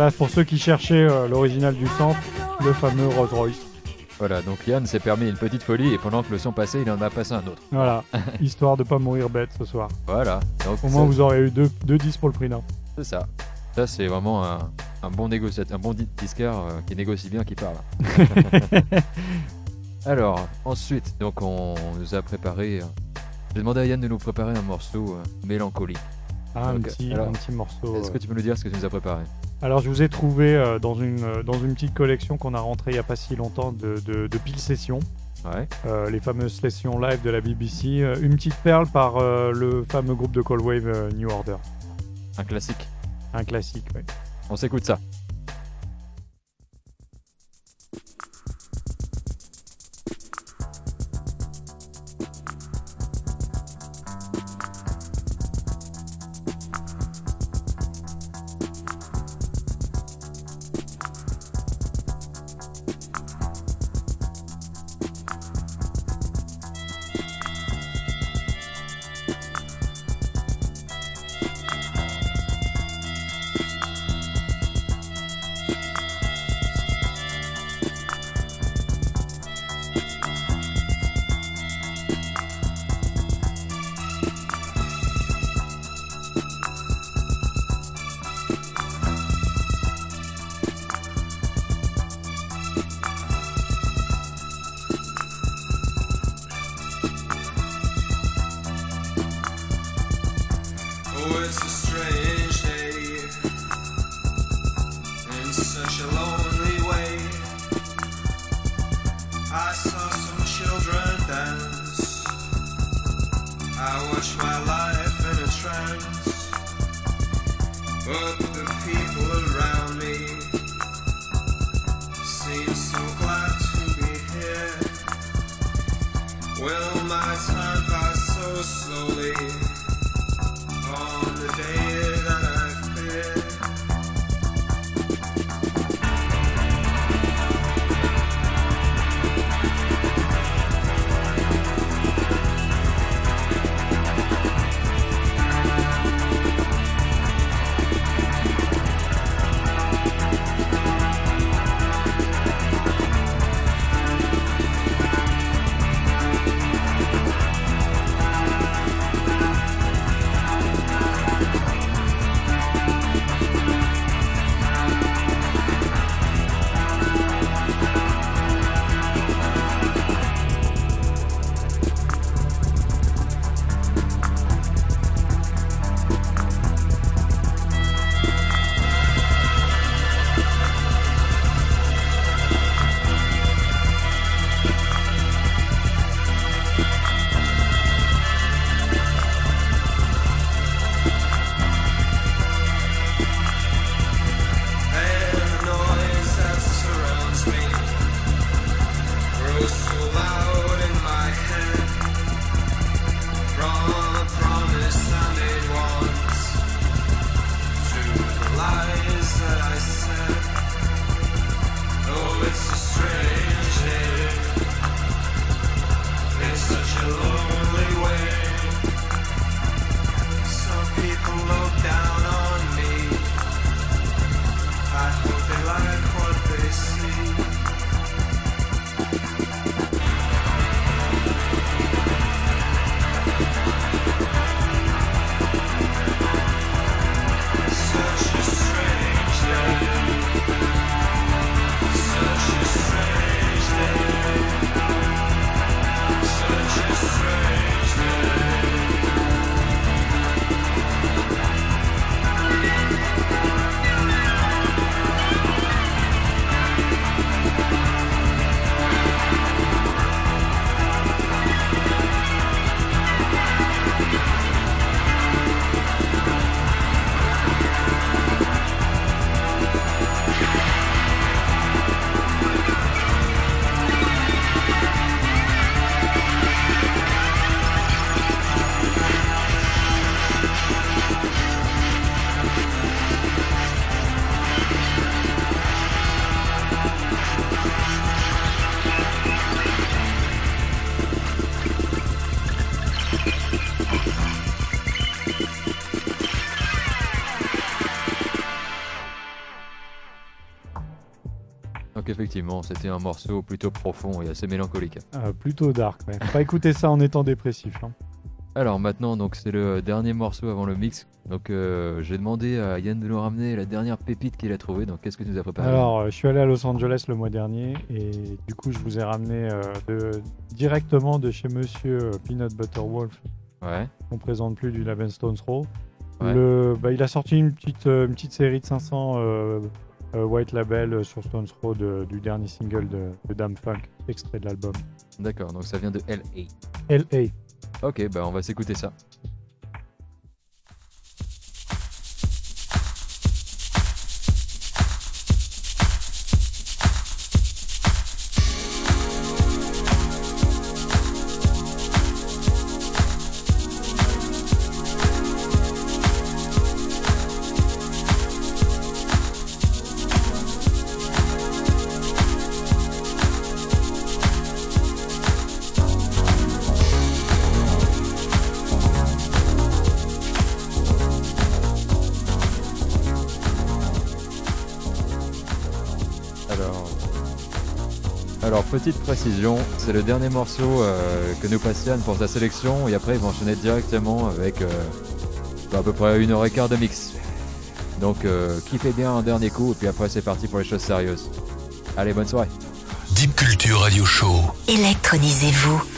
Voilà, pour ceux qui cherchaient euh, l'original du sample, le fameux Rolls Royce. Voilà, donc Yann s'est permis une petite folie et pendant que le son passait, il en a passé un autre. Voilà, (laughs) histoire de pas mourir bête ce soir. Voilà, donc Au moins vous aurez eu deux, deux 10 pour le prix d'un. c'est ça. Ça, c'est vraiment un, un bon négociateur, un bon di- disqueur euh, qui négocie bien, qui parle. (laughs) Alors, ensuite, donc on nous a préparé. euh, J'ai demandé à Yann de nous préparer un morceau euh, mélancolique. Ah, un, petit, alors, un petit morceau. Est-ce que tu peux nous dire ce que tu nous as préparé? Alors je vous ai trouvé euh, dans, une, euh, dans une petite collection qu'on a rentrée il n'y a pas si longtemps de, de, de pile sessions. Ouais. euh, les fameuses sessions live de la BBC. une petite perle par le fameux groupe de Callwave euh, New Order. Un classique. Un classique, ouais. On s'écoute ça. Oh, effectivement, c'était un morceau plutôt profond et assez mélancolique. Euh, plutôt dark. Faut Pas écouter ça en étant dépressif. hein. Alors maintenant, donc c'est le dernier morceau avant le mix. Donc euh, j'ai demandé à Yann de nous ramener la dernière pépite qu'il a trouvée. Donc qu'est-ce que tu nous as préparé Alors, euh, je suis allé à Los Angeles le mois dernier et du coup, je vous ai ramené euh, de, directement de chez Monsieur Peanut Butter Wolf. Ouais. On présente plus du Lave Stones Row. Ouais. Le, bah, il a sorti une petite, une petite série de 500 euh, euh, White Label euh, sur Stones Row de- du dernier single de, de Dame Funk, extrait de l'album. D'accord, donc ça vient de LA. L.A. Ok, bah on va s'écouter ça. Petite précision, c'est le dernier morceau euh, que nous passe Yann pour sa sélection et après il va enchaîner directement avec euh, bah, à peu près une heure et quart de mix. Donc euh, kiffez bien un dernier coup et puis après c'est parti pour les choses sérieuses. Allez, bonne soirée. Deep Culture Radio Show. Électronisez-vous.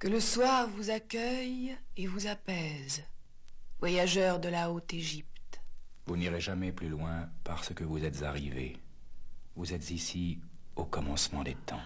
Que le soir vous accueille et vous apaise, voyageurs de la haute Égypte. Vous n'irez jamais plus loin parce que vous êtes arrivé. Vous êtes ici au commencement des temps.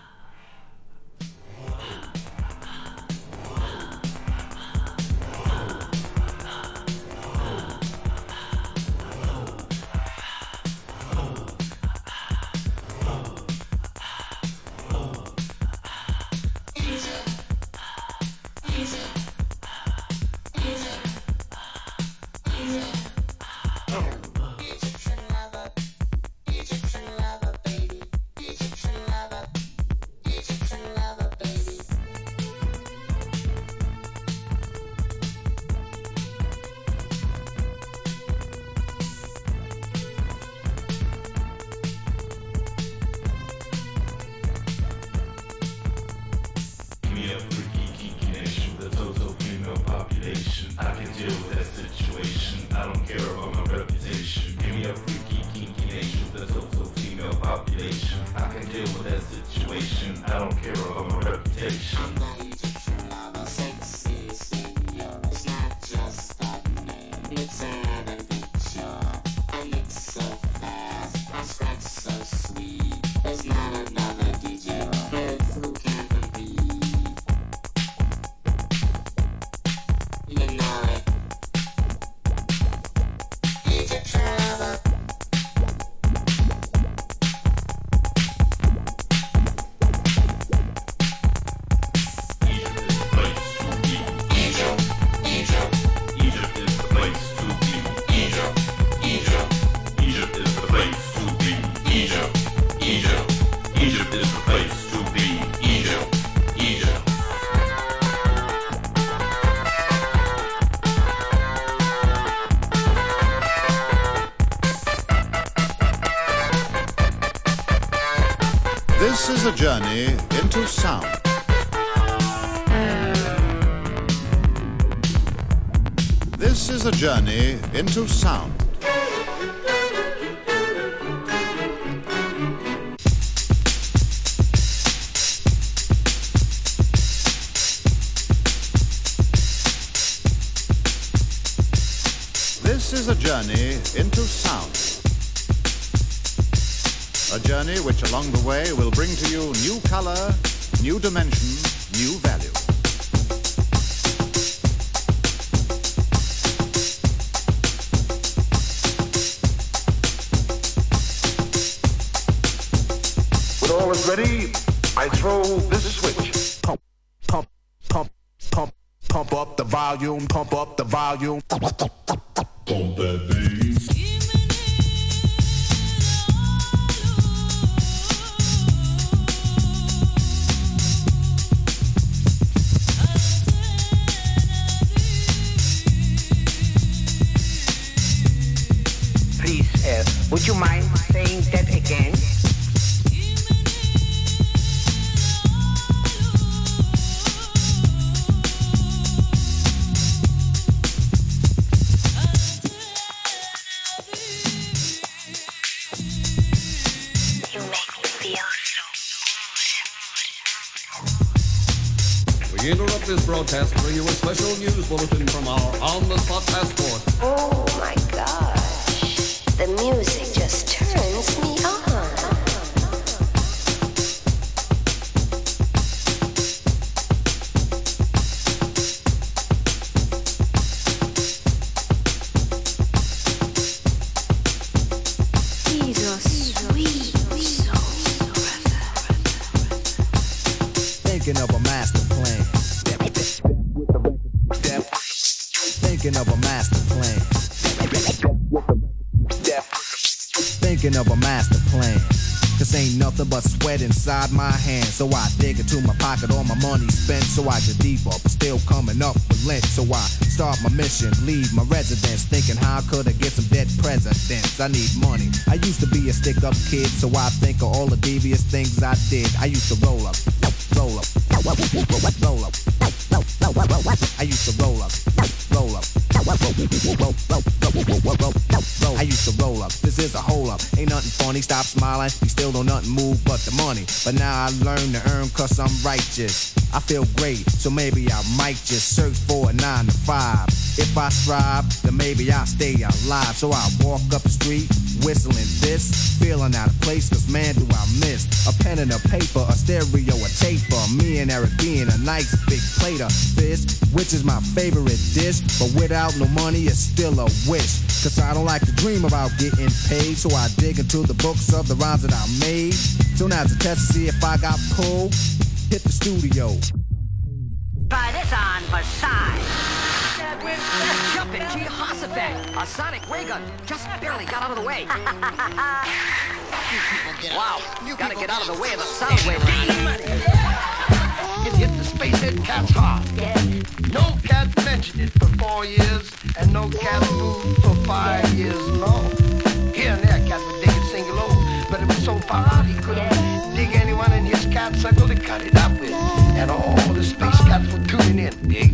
Journey into sound. This is a journey into sound. A journey which along the way will bring to you new color, new dimension, new value. Ready, I throw this switch. Pump, pump, pump, pump, pump up the volume, pump up the volume. Stick up kid, so I think of all the devious things I did. I used to roll up, roll up, roll up. I used to roll up, roll up, I used to roll up. This is a hole up. Ain't nothing funny. Stop smiling. You still don't nothing move but the money. But now I learn to earn cause I'm righteous. I feel great, so maybe I might just search for a nine to five. If I strive, then maybe I'll stay alive. So I walk up the street, whistling this, feeling out of place, cause man, do I miss a pen and a paper, a stereo, a taper. Me and Eric being a nice big plate of fish, which is my favorite dish. But without no money, it's still a wish. Cause I don't like to dream about getting paid, so I dig into the books of the rhymes that I made. So now's a test to see if I got pulled. Hit the studio. Jumping Jehoshaphat, a sonic ray gun, just barely got out of the way. (laughs) wow, you gotta get out of the way of the sound wave. It hit the spacehead cats hard. No cat mentioned it for four years, and no cat moved for five years long. Here and there, cat would dig it single over, but it was so far out he couldn't dig anyone in his cat circle to cut it up with. And all the space cats were tuning in. Dig?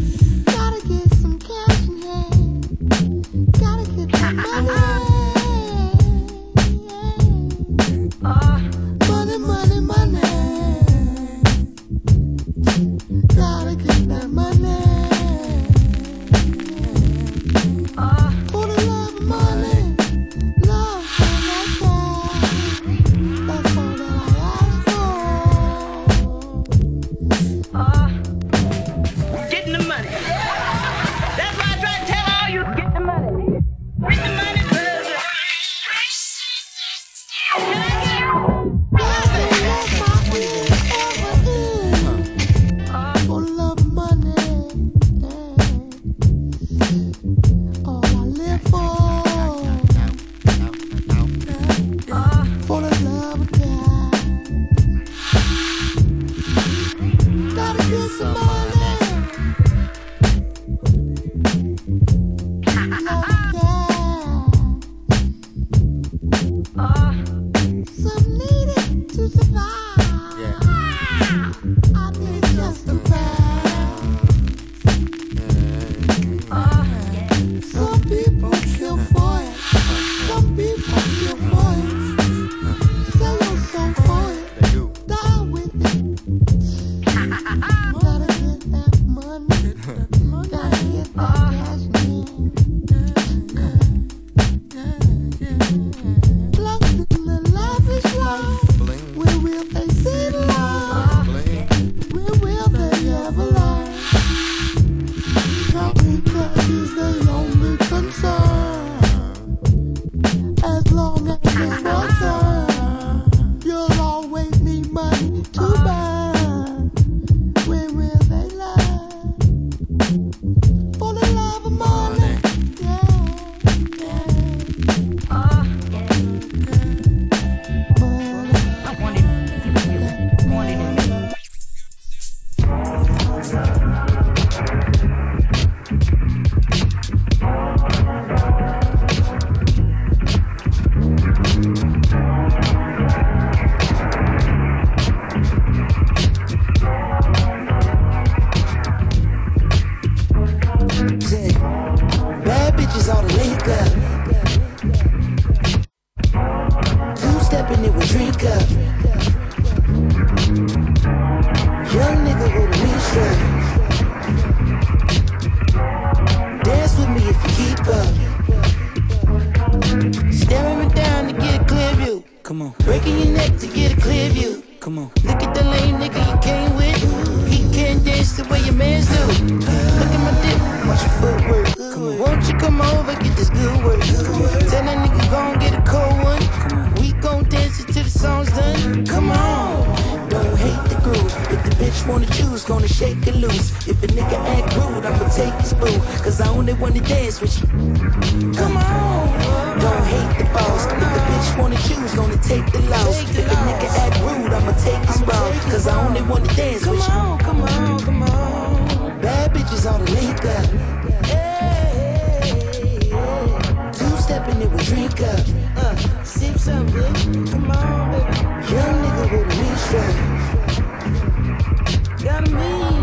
With you. Come on. Don't hate the boss. If the bitch wanna choose, gonna take the loss. If a nigga act rude, I'ma take his ball. Cause I only wanna dance with you. Come on, come on, come on. Bad bitches on the link up. Two stepping it with drink up. Uh, sip some, bitch. Come on, baby. Young nigga with a mean strap. Got a mean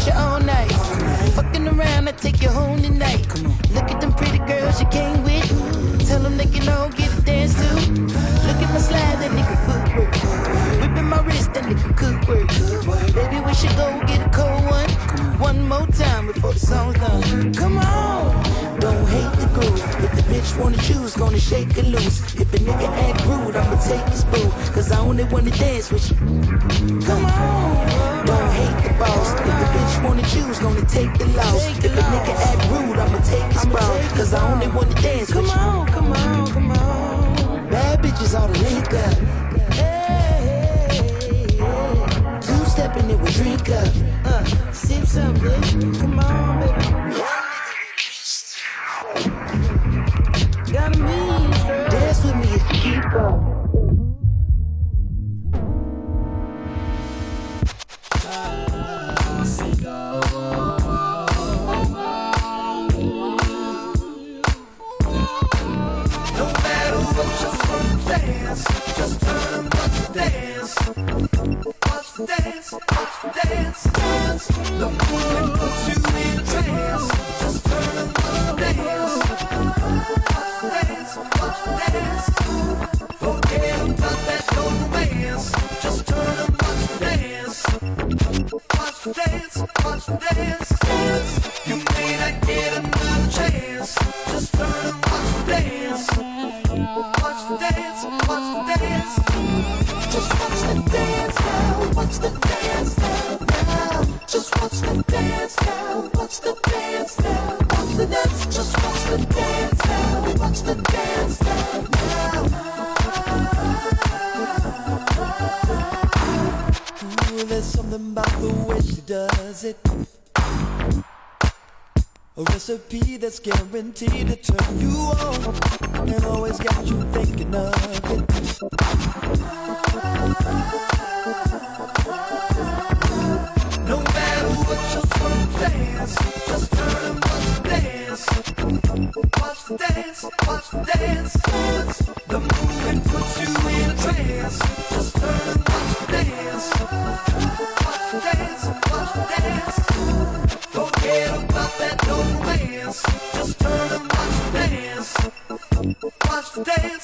want you all night. Fucking around, I take you home tonight. Look at them pretty girls you came with. Tell them they can all get a dance too. Look at my slide, that nigga footwork. Whipping my wrist, that nigga could work. Baby, we should go get a cold one. One more time before the song's done. Come on bitch wanna choose, gonna shake it loose. If a nigga act rude, I'ma take his boo. Cause I only wanna dance with you. Come on. Don't hate the boss. If the bitch wanna choose, gonna take the loss. If a nigga act rude, I'ma take his bra. Cause I only wanna dance with you. Come on, come on, come on. Bad bitches oughta link up. Two stepping it with drink up. Uh, sip some, bitch. Come on, baby. Dance. Watch the dance, watch the dance, dance. The puts you in trance. Just turn and watch the dance. Watch the dance, watch the dance. Forget about that. Just turn and watch the dance. Watch the dance, watch the dance, dance. Recipe that's guaranteed to turn you on and always got you thinking of it. No matter what your circumstance, just turn and watch the dance. Watch the dance, watch the dance, dance. The movement puts you in a trance. Just turn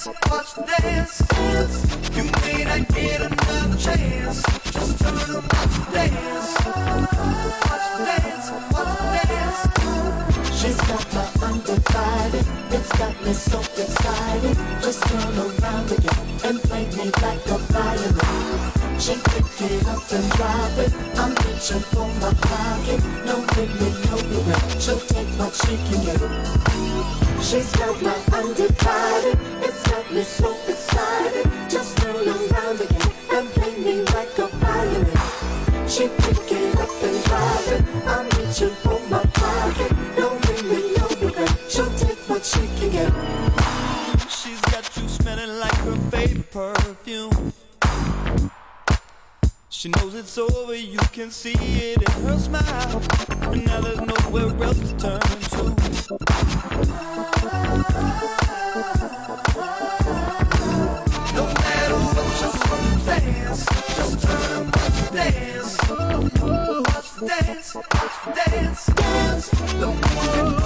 dance, watch the dance, dance. You may not get another chance. Just turn and watch dance. Watch the dance, watch dance. She's got my undivided. It's got me so excited. Just turn around it up and drop it. I'm reaching for my pocket. No limit, no regret. She'll take what she can get. She's got my undivided. It's got me so excited. Just turn around again and play me like a violin. She pick it up and drop it. I'm reaching for She knows it's over, you can see it in her smile. And now there's nowhere else to turn to. No matter what your circumstance, just turn and dance. Watch the dance, watch the dance, dance. The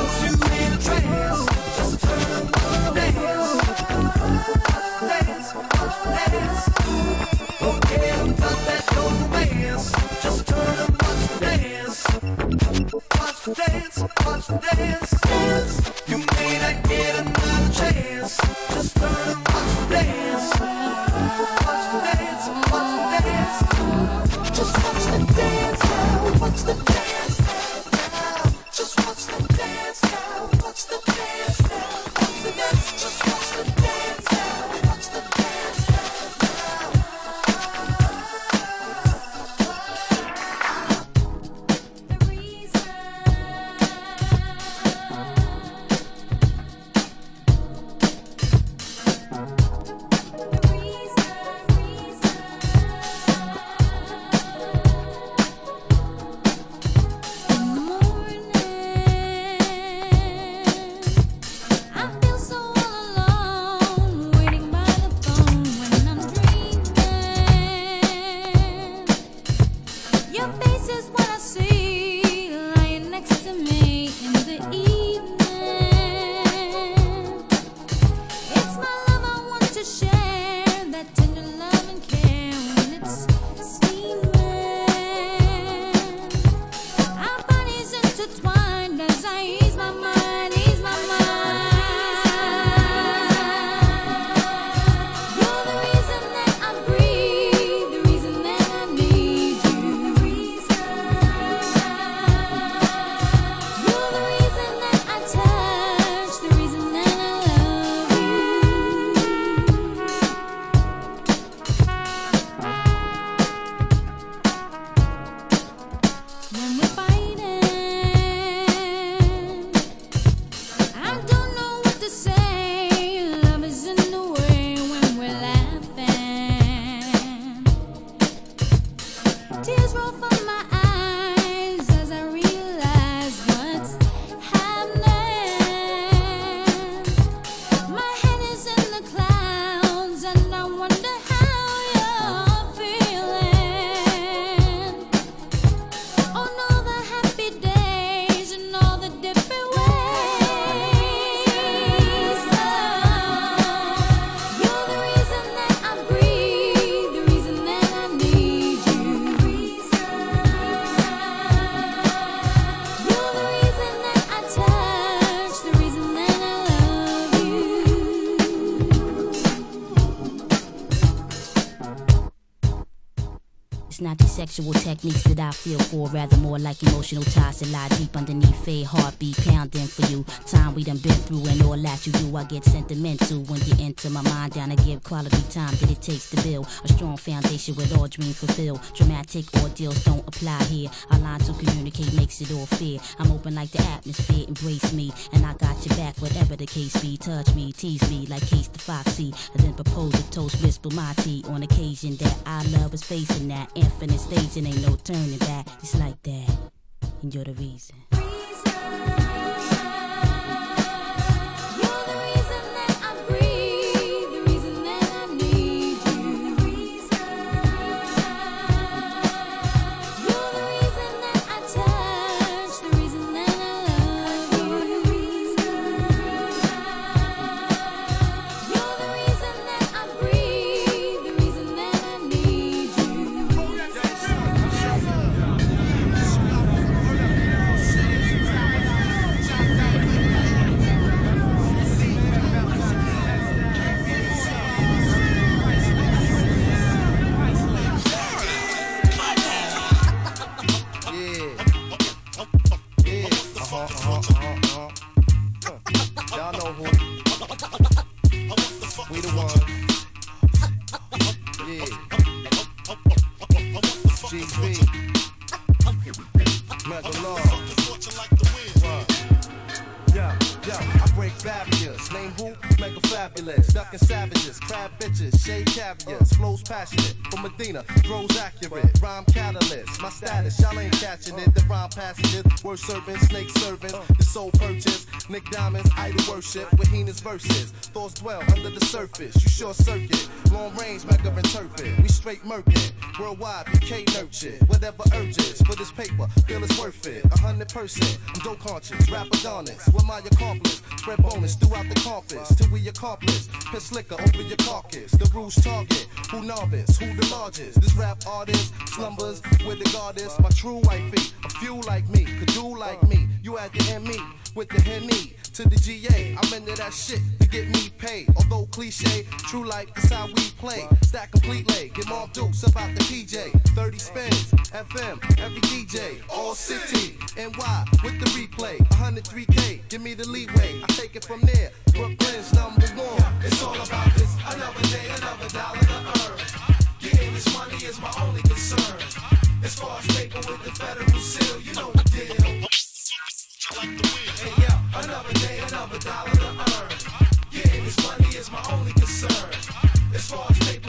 sexual techniques that I feel for, rather more like emotional ties that lie deep underneath fade heartbeat pounding for you. Time we done been through and all that you do, I get sentimental when you enter my mind down to give quality time that it takes to build a strong foundation with all dreams fulfilled. Dramatic ordeals don't apply here. Our line to communicate makes it all fair. I'm open like the atmosphere, embrace me, and I got your back, whatever the case be. Touch me, tease me like Case the Foxy, and then propose a toast, whisper my tea on occasion that I love is facing that infinite stage and ain't no turning back. It's like that, you're the reason. Passages, snake servant. The soul purchase. Nick Diamonds, idol worship. With heinous verses. Thoughts dwell under the surface. You short circuit. Long range, mega interpret. We straight murking. Worldwide, BK nurtured. Whatever urges. For this paper, feel it's worth it. A hundred percent. I'm dope conscious. Rapper honest. With my accomplice. Spread bonus throughout the campus. Till we accomplish. Piss liquor over your carcass. The rules target. Who novice? Who the largest? This rap artist slumbers with the goddess. My true wifey. A few like me. Could do like me. You had to end me with the henny to the GA. I'm into that shit to get me paid. Although cliche, true life is how we play. Stack completely, get more dukes about the PJ. 30 spins, FM, every DJ, all city, NY with the replay. 103K, give me the leeway. I take it from there. Brooklyn's number one. It's all about this. Another day, another dollar to earn. Getting this money is my only concern. As far as paper with the federal seal, you know the deal. Hey, yeah, another day, another dollar to earn. Getting this money is my only concern. As far as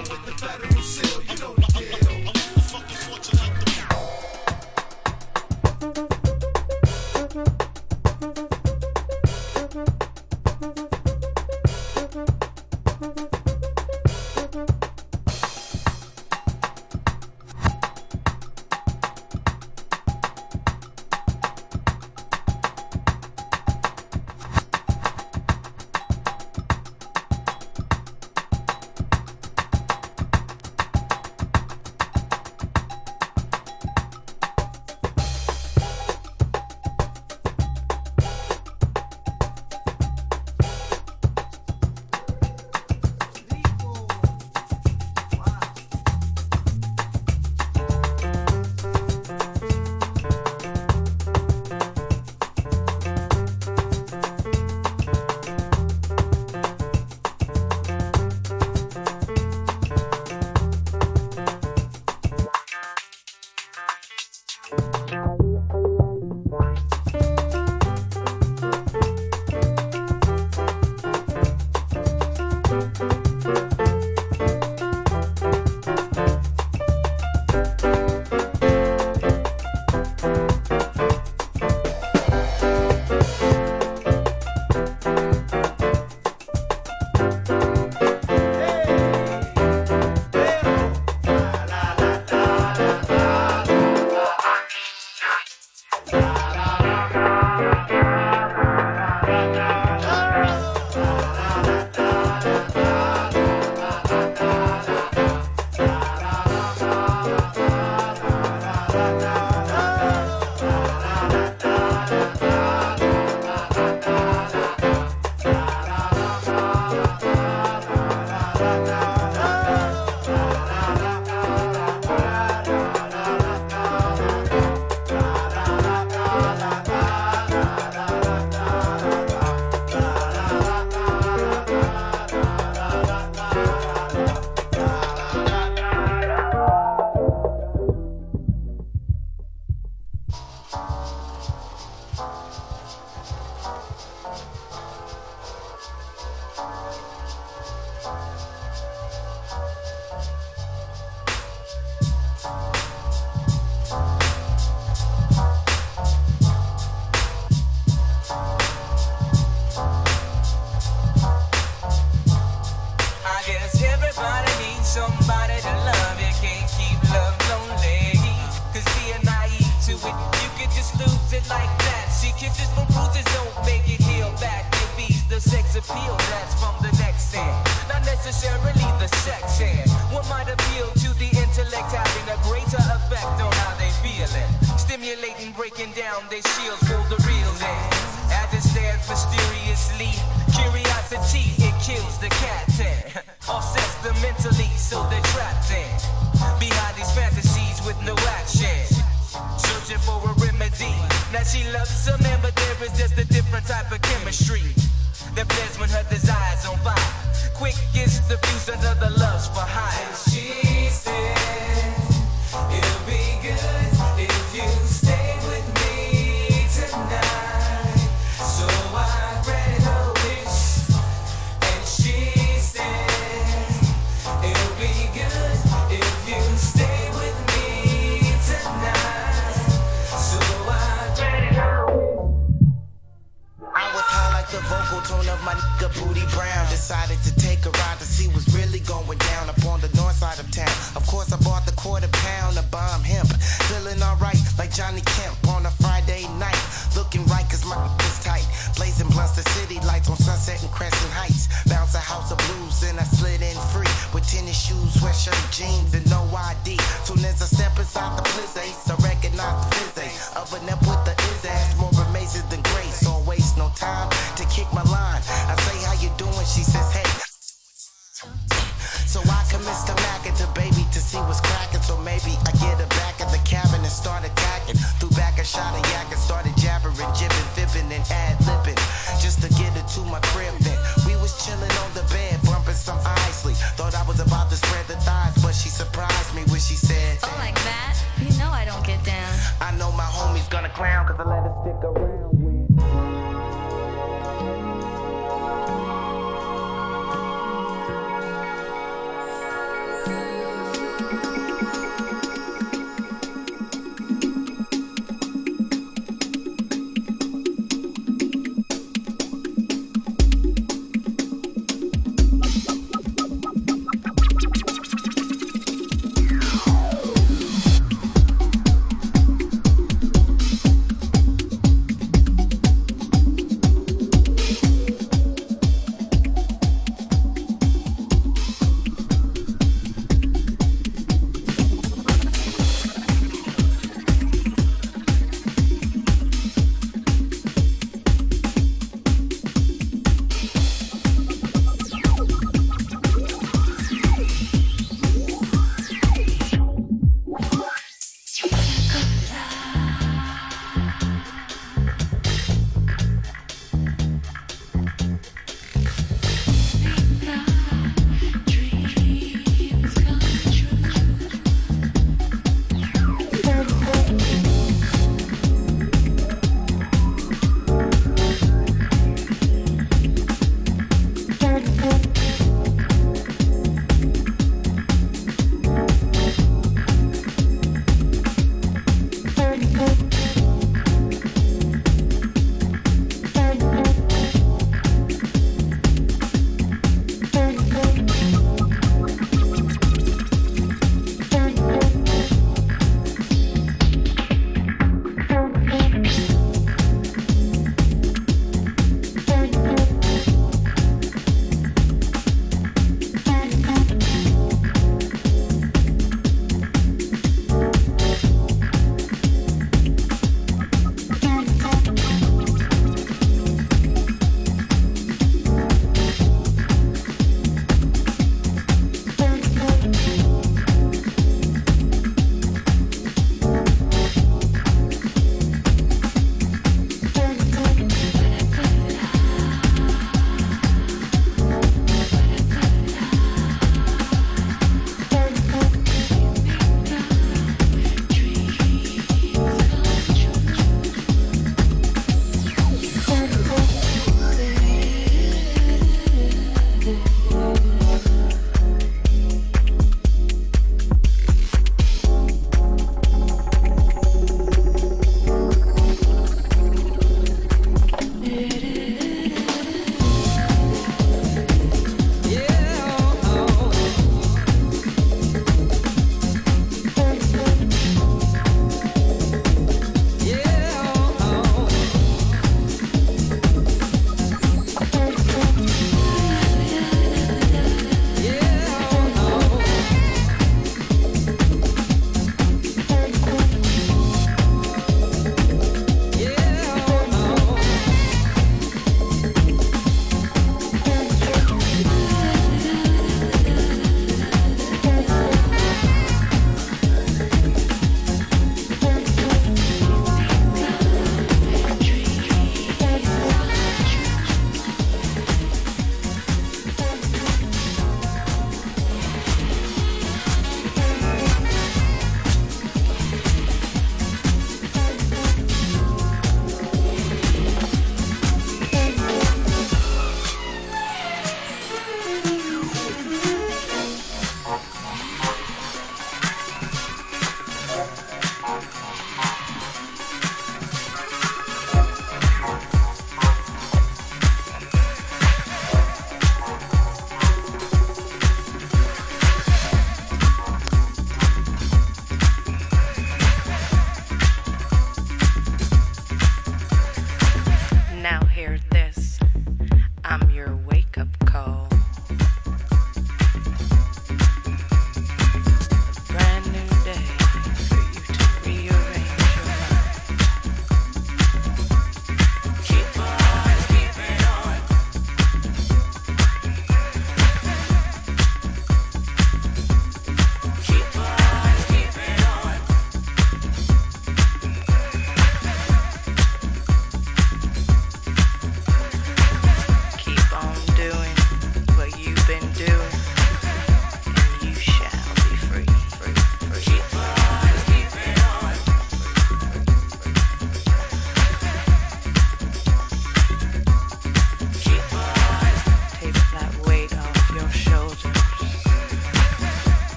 you I know my homies gonna clown cause I let it stick around.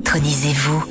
Intronisez-vous.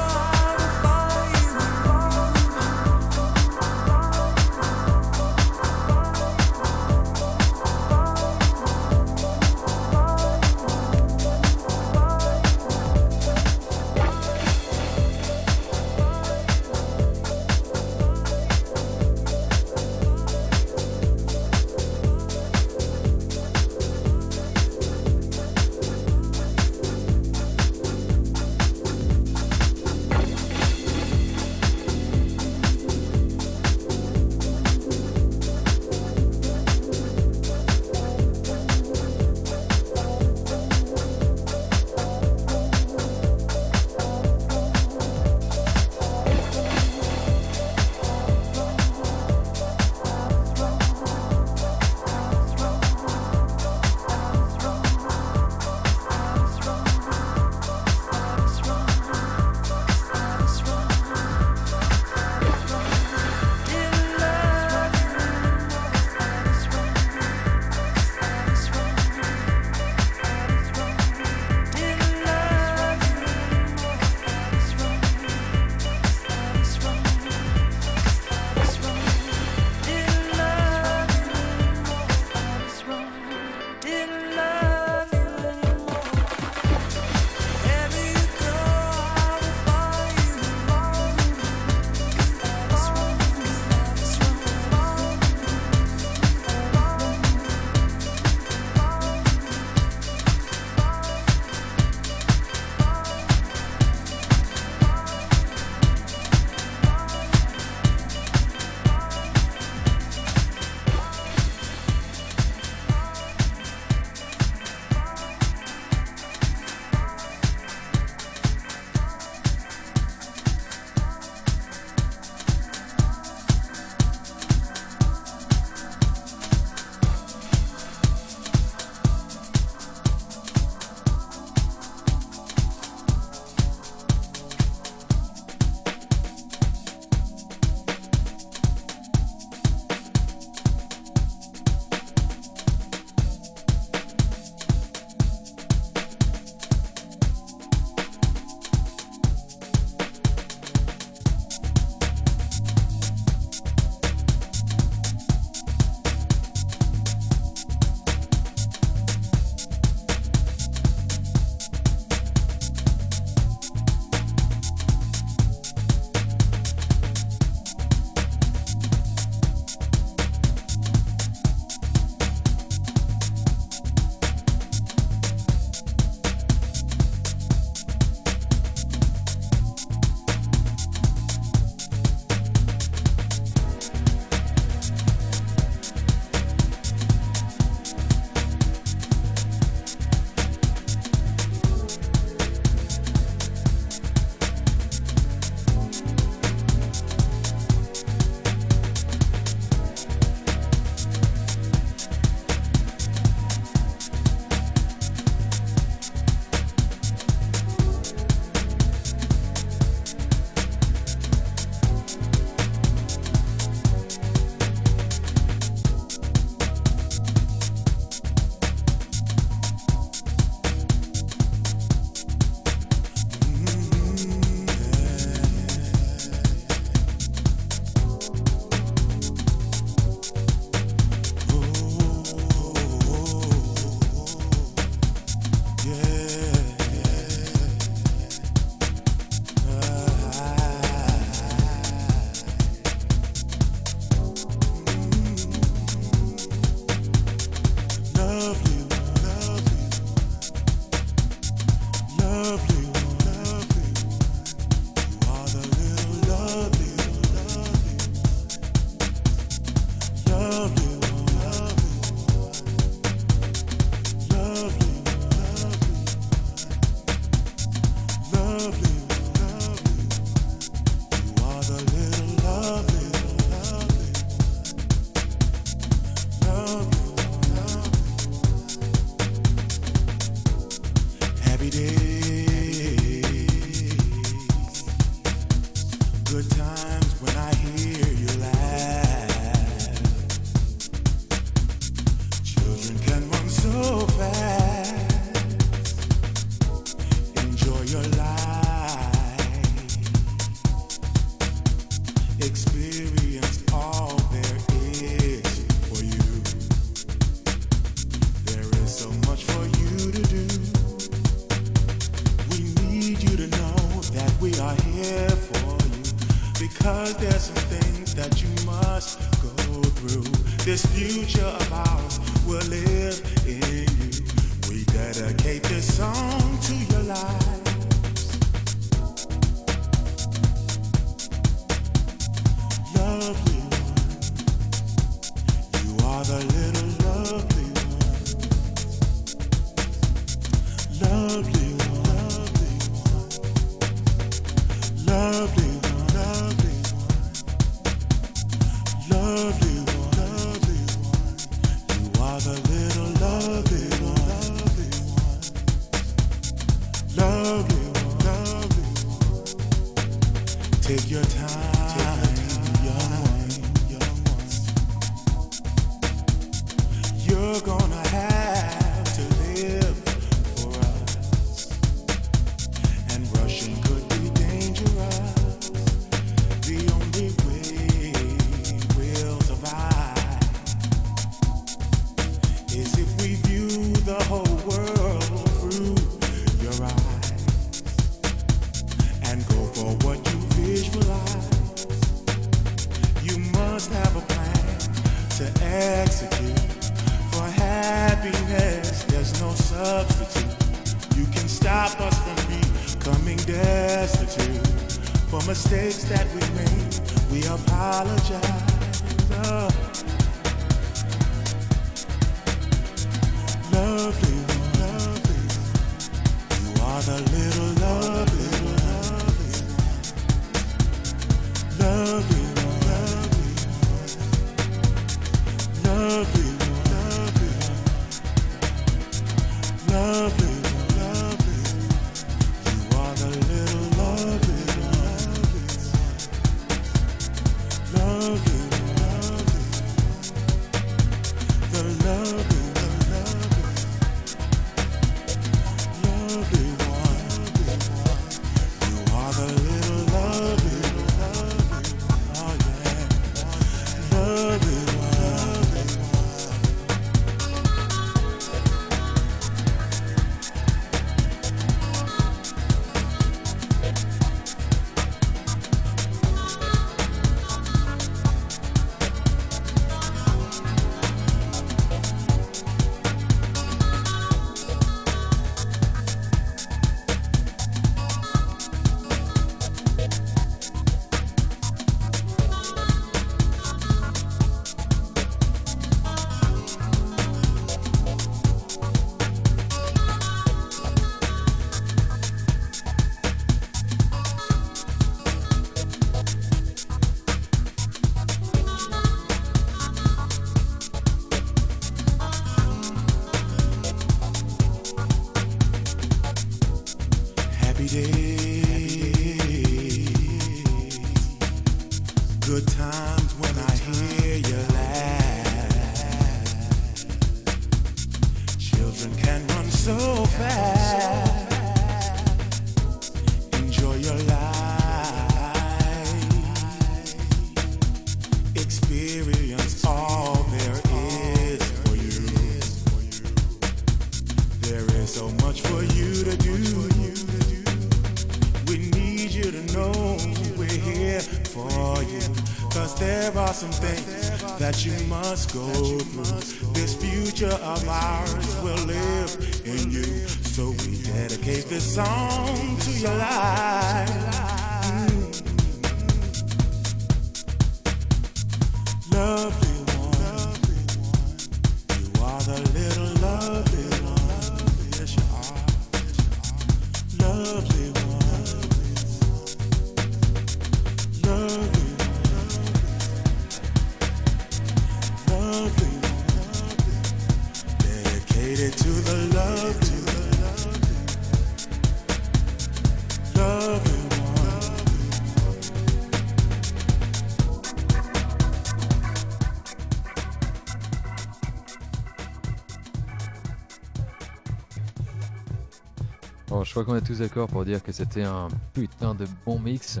je crois qu'on est tous d'accord pour dire que c'était un putain de bon mix.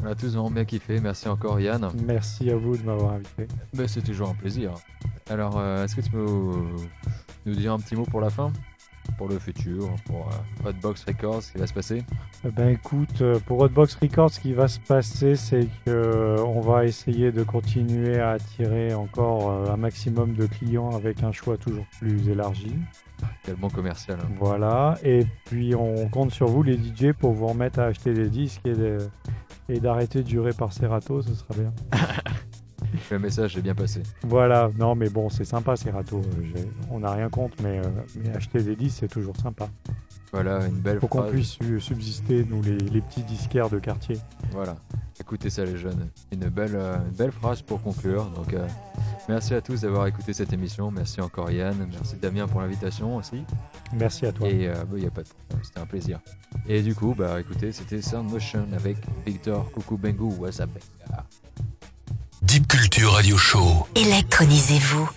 On a tous vraiment bien kiffé. Merci encore, Yann. Merci à vous de m'avoir invité. Mais c'est toujours un plaisir. Alors, euh, est-ce que tu peux nous dire un petit mot pour la fin? Pour le futur Pour euh, Hotbox Records, ce qui va se passer? Ben écoute, euh, pour Hotbox Records, ce qui va se passer, c'est que euh, on va essayer de continuer à attirer encore euh, un maximum de clients avec un choix toujours plus élargi. Bon commercial. hein. Voilà, et puis on compte sur vous les DJ pour vous remettre à acheter des disques et d'arrêter de durer par Serato, ce sera bien. (laughs) Le message est bien passé. Voilà, non mais bon, c'est sympa Serato, on n'a rien contre, mais, euh, mais acheter des disques c'est toujours sympa. Voilà, une belle Faut qu'on phrase. puisse euh, subsister, nous les, les petits disquaires de quartier. Voilà, écoutez ça les jeunes. Une belle, euh, une belle phrase pour conclure. Donc, euh, merci à tous d'avoir écouté cette émission. Merci encore Yann. Merci Damien pour l'invitation aussi. Merci à toi. Et il n'y a pas de problème, c'était un plaisir. Et du coup, bah écoutez, c'était Sound Motion avec Victor Coucou Bengu. What's up, Benga Deep Culture Radio Show. Électronisez-vous.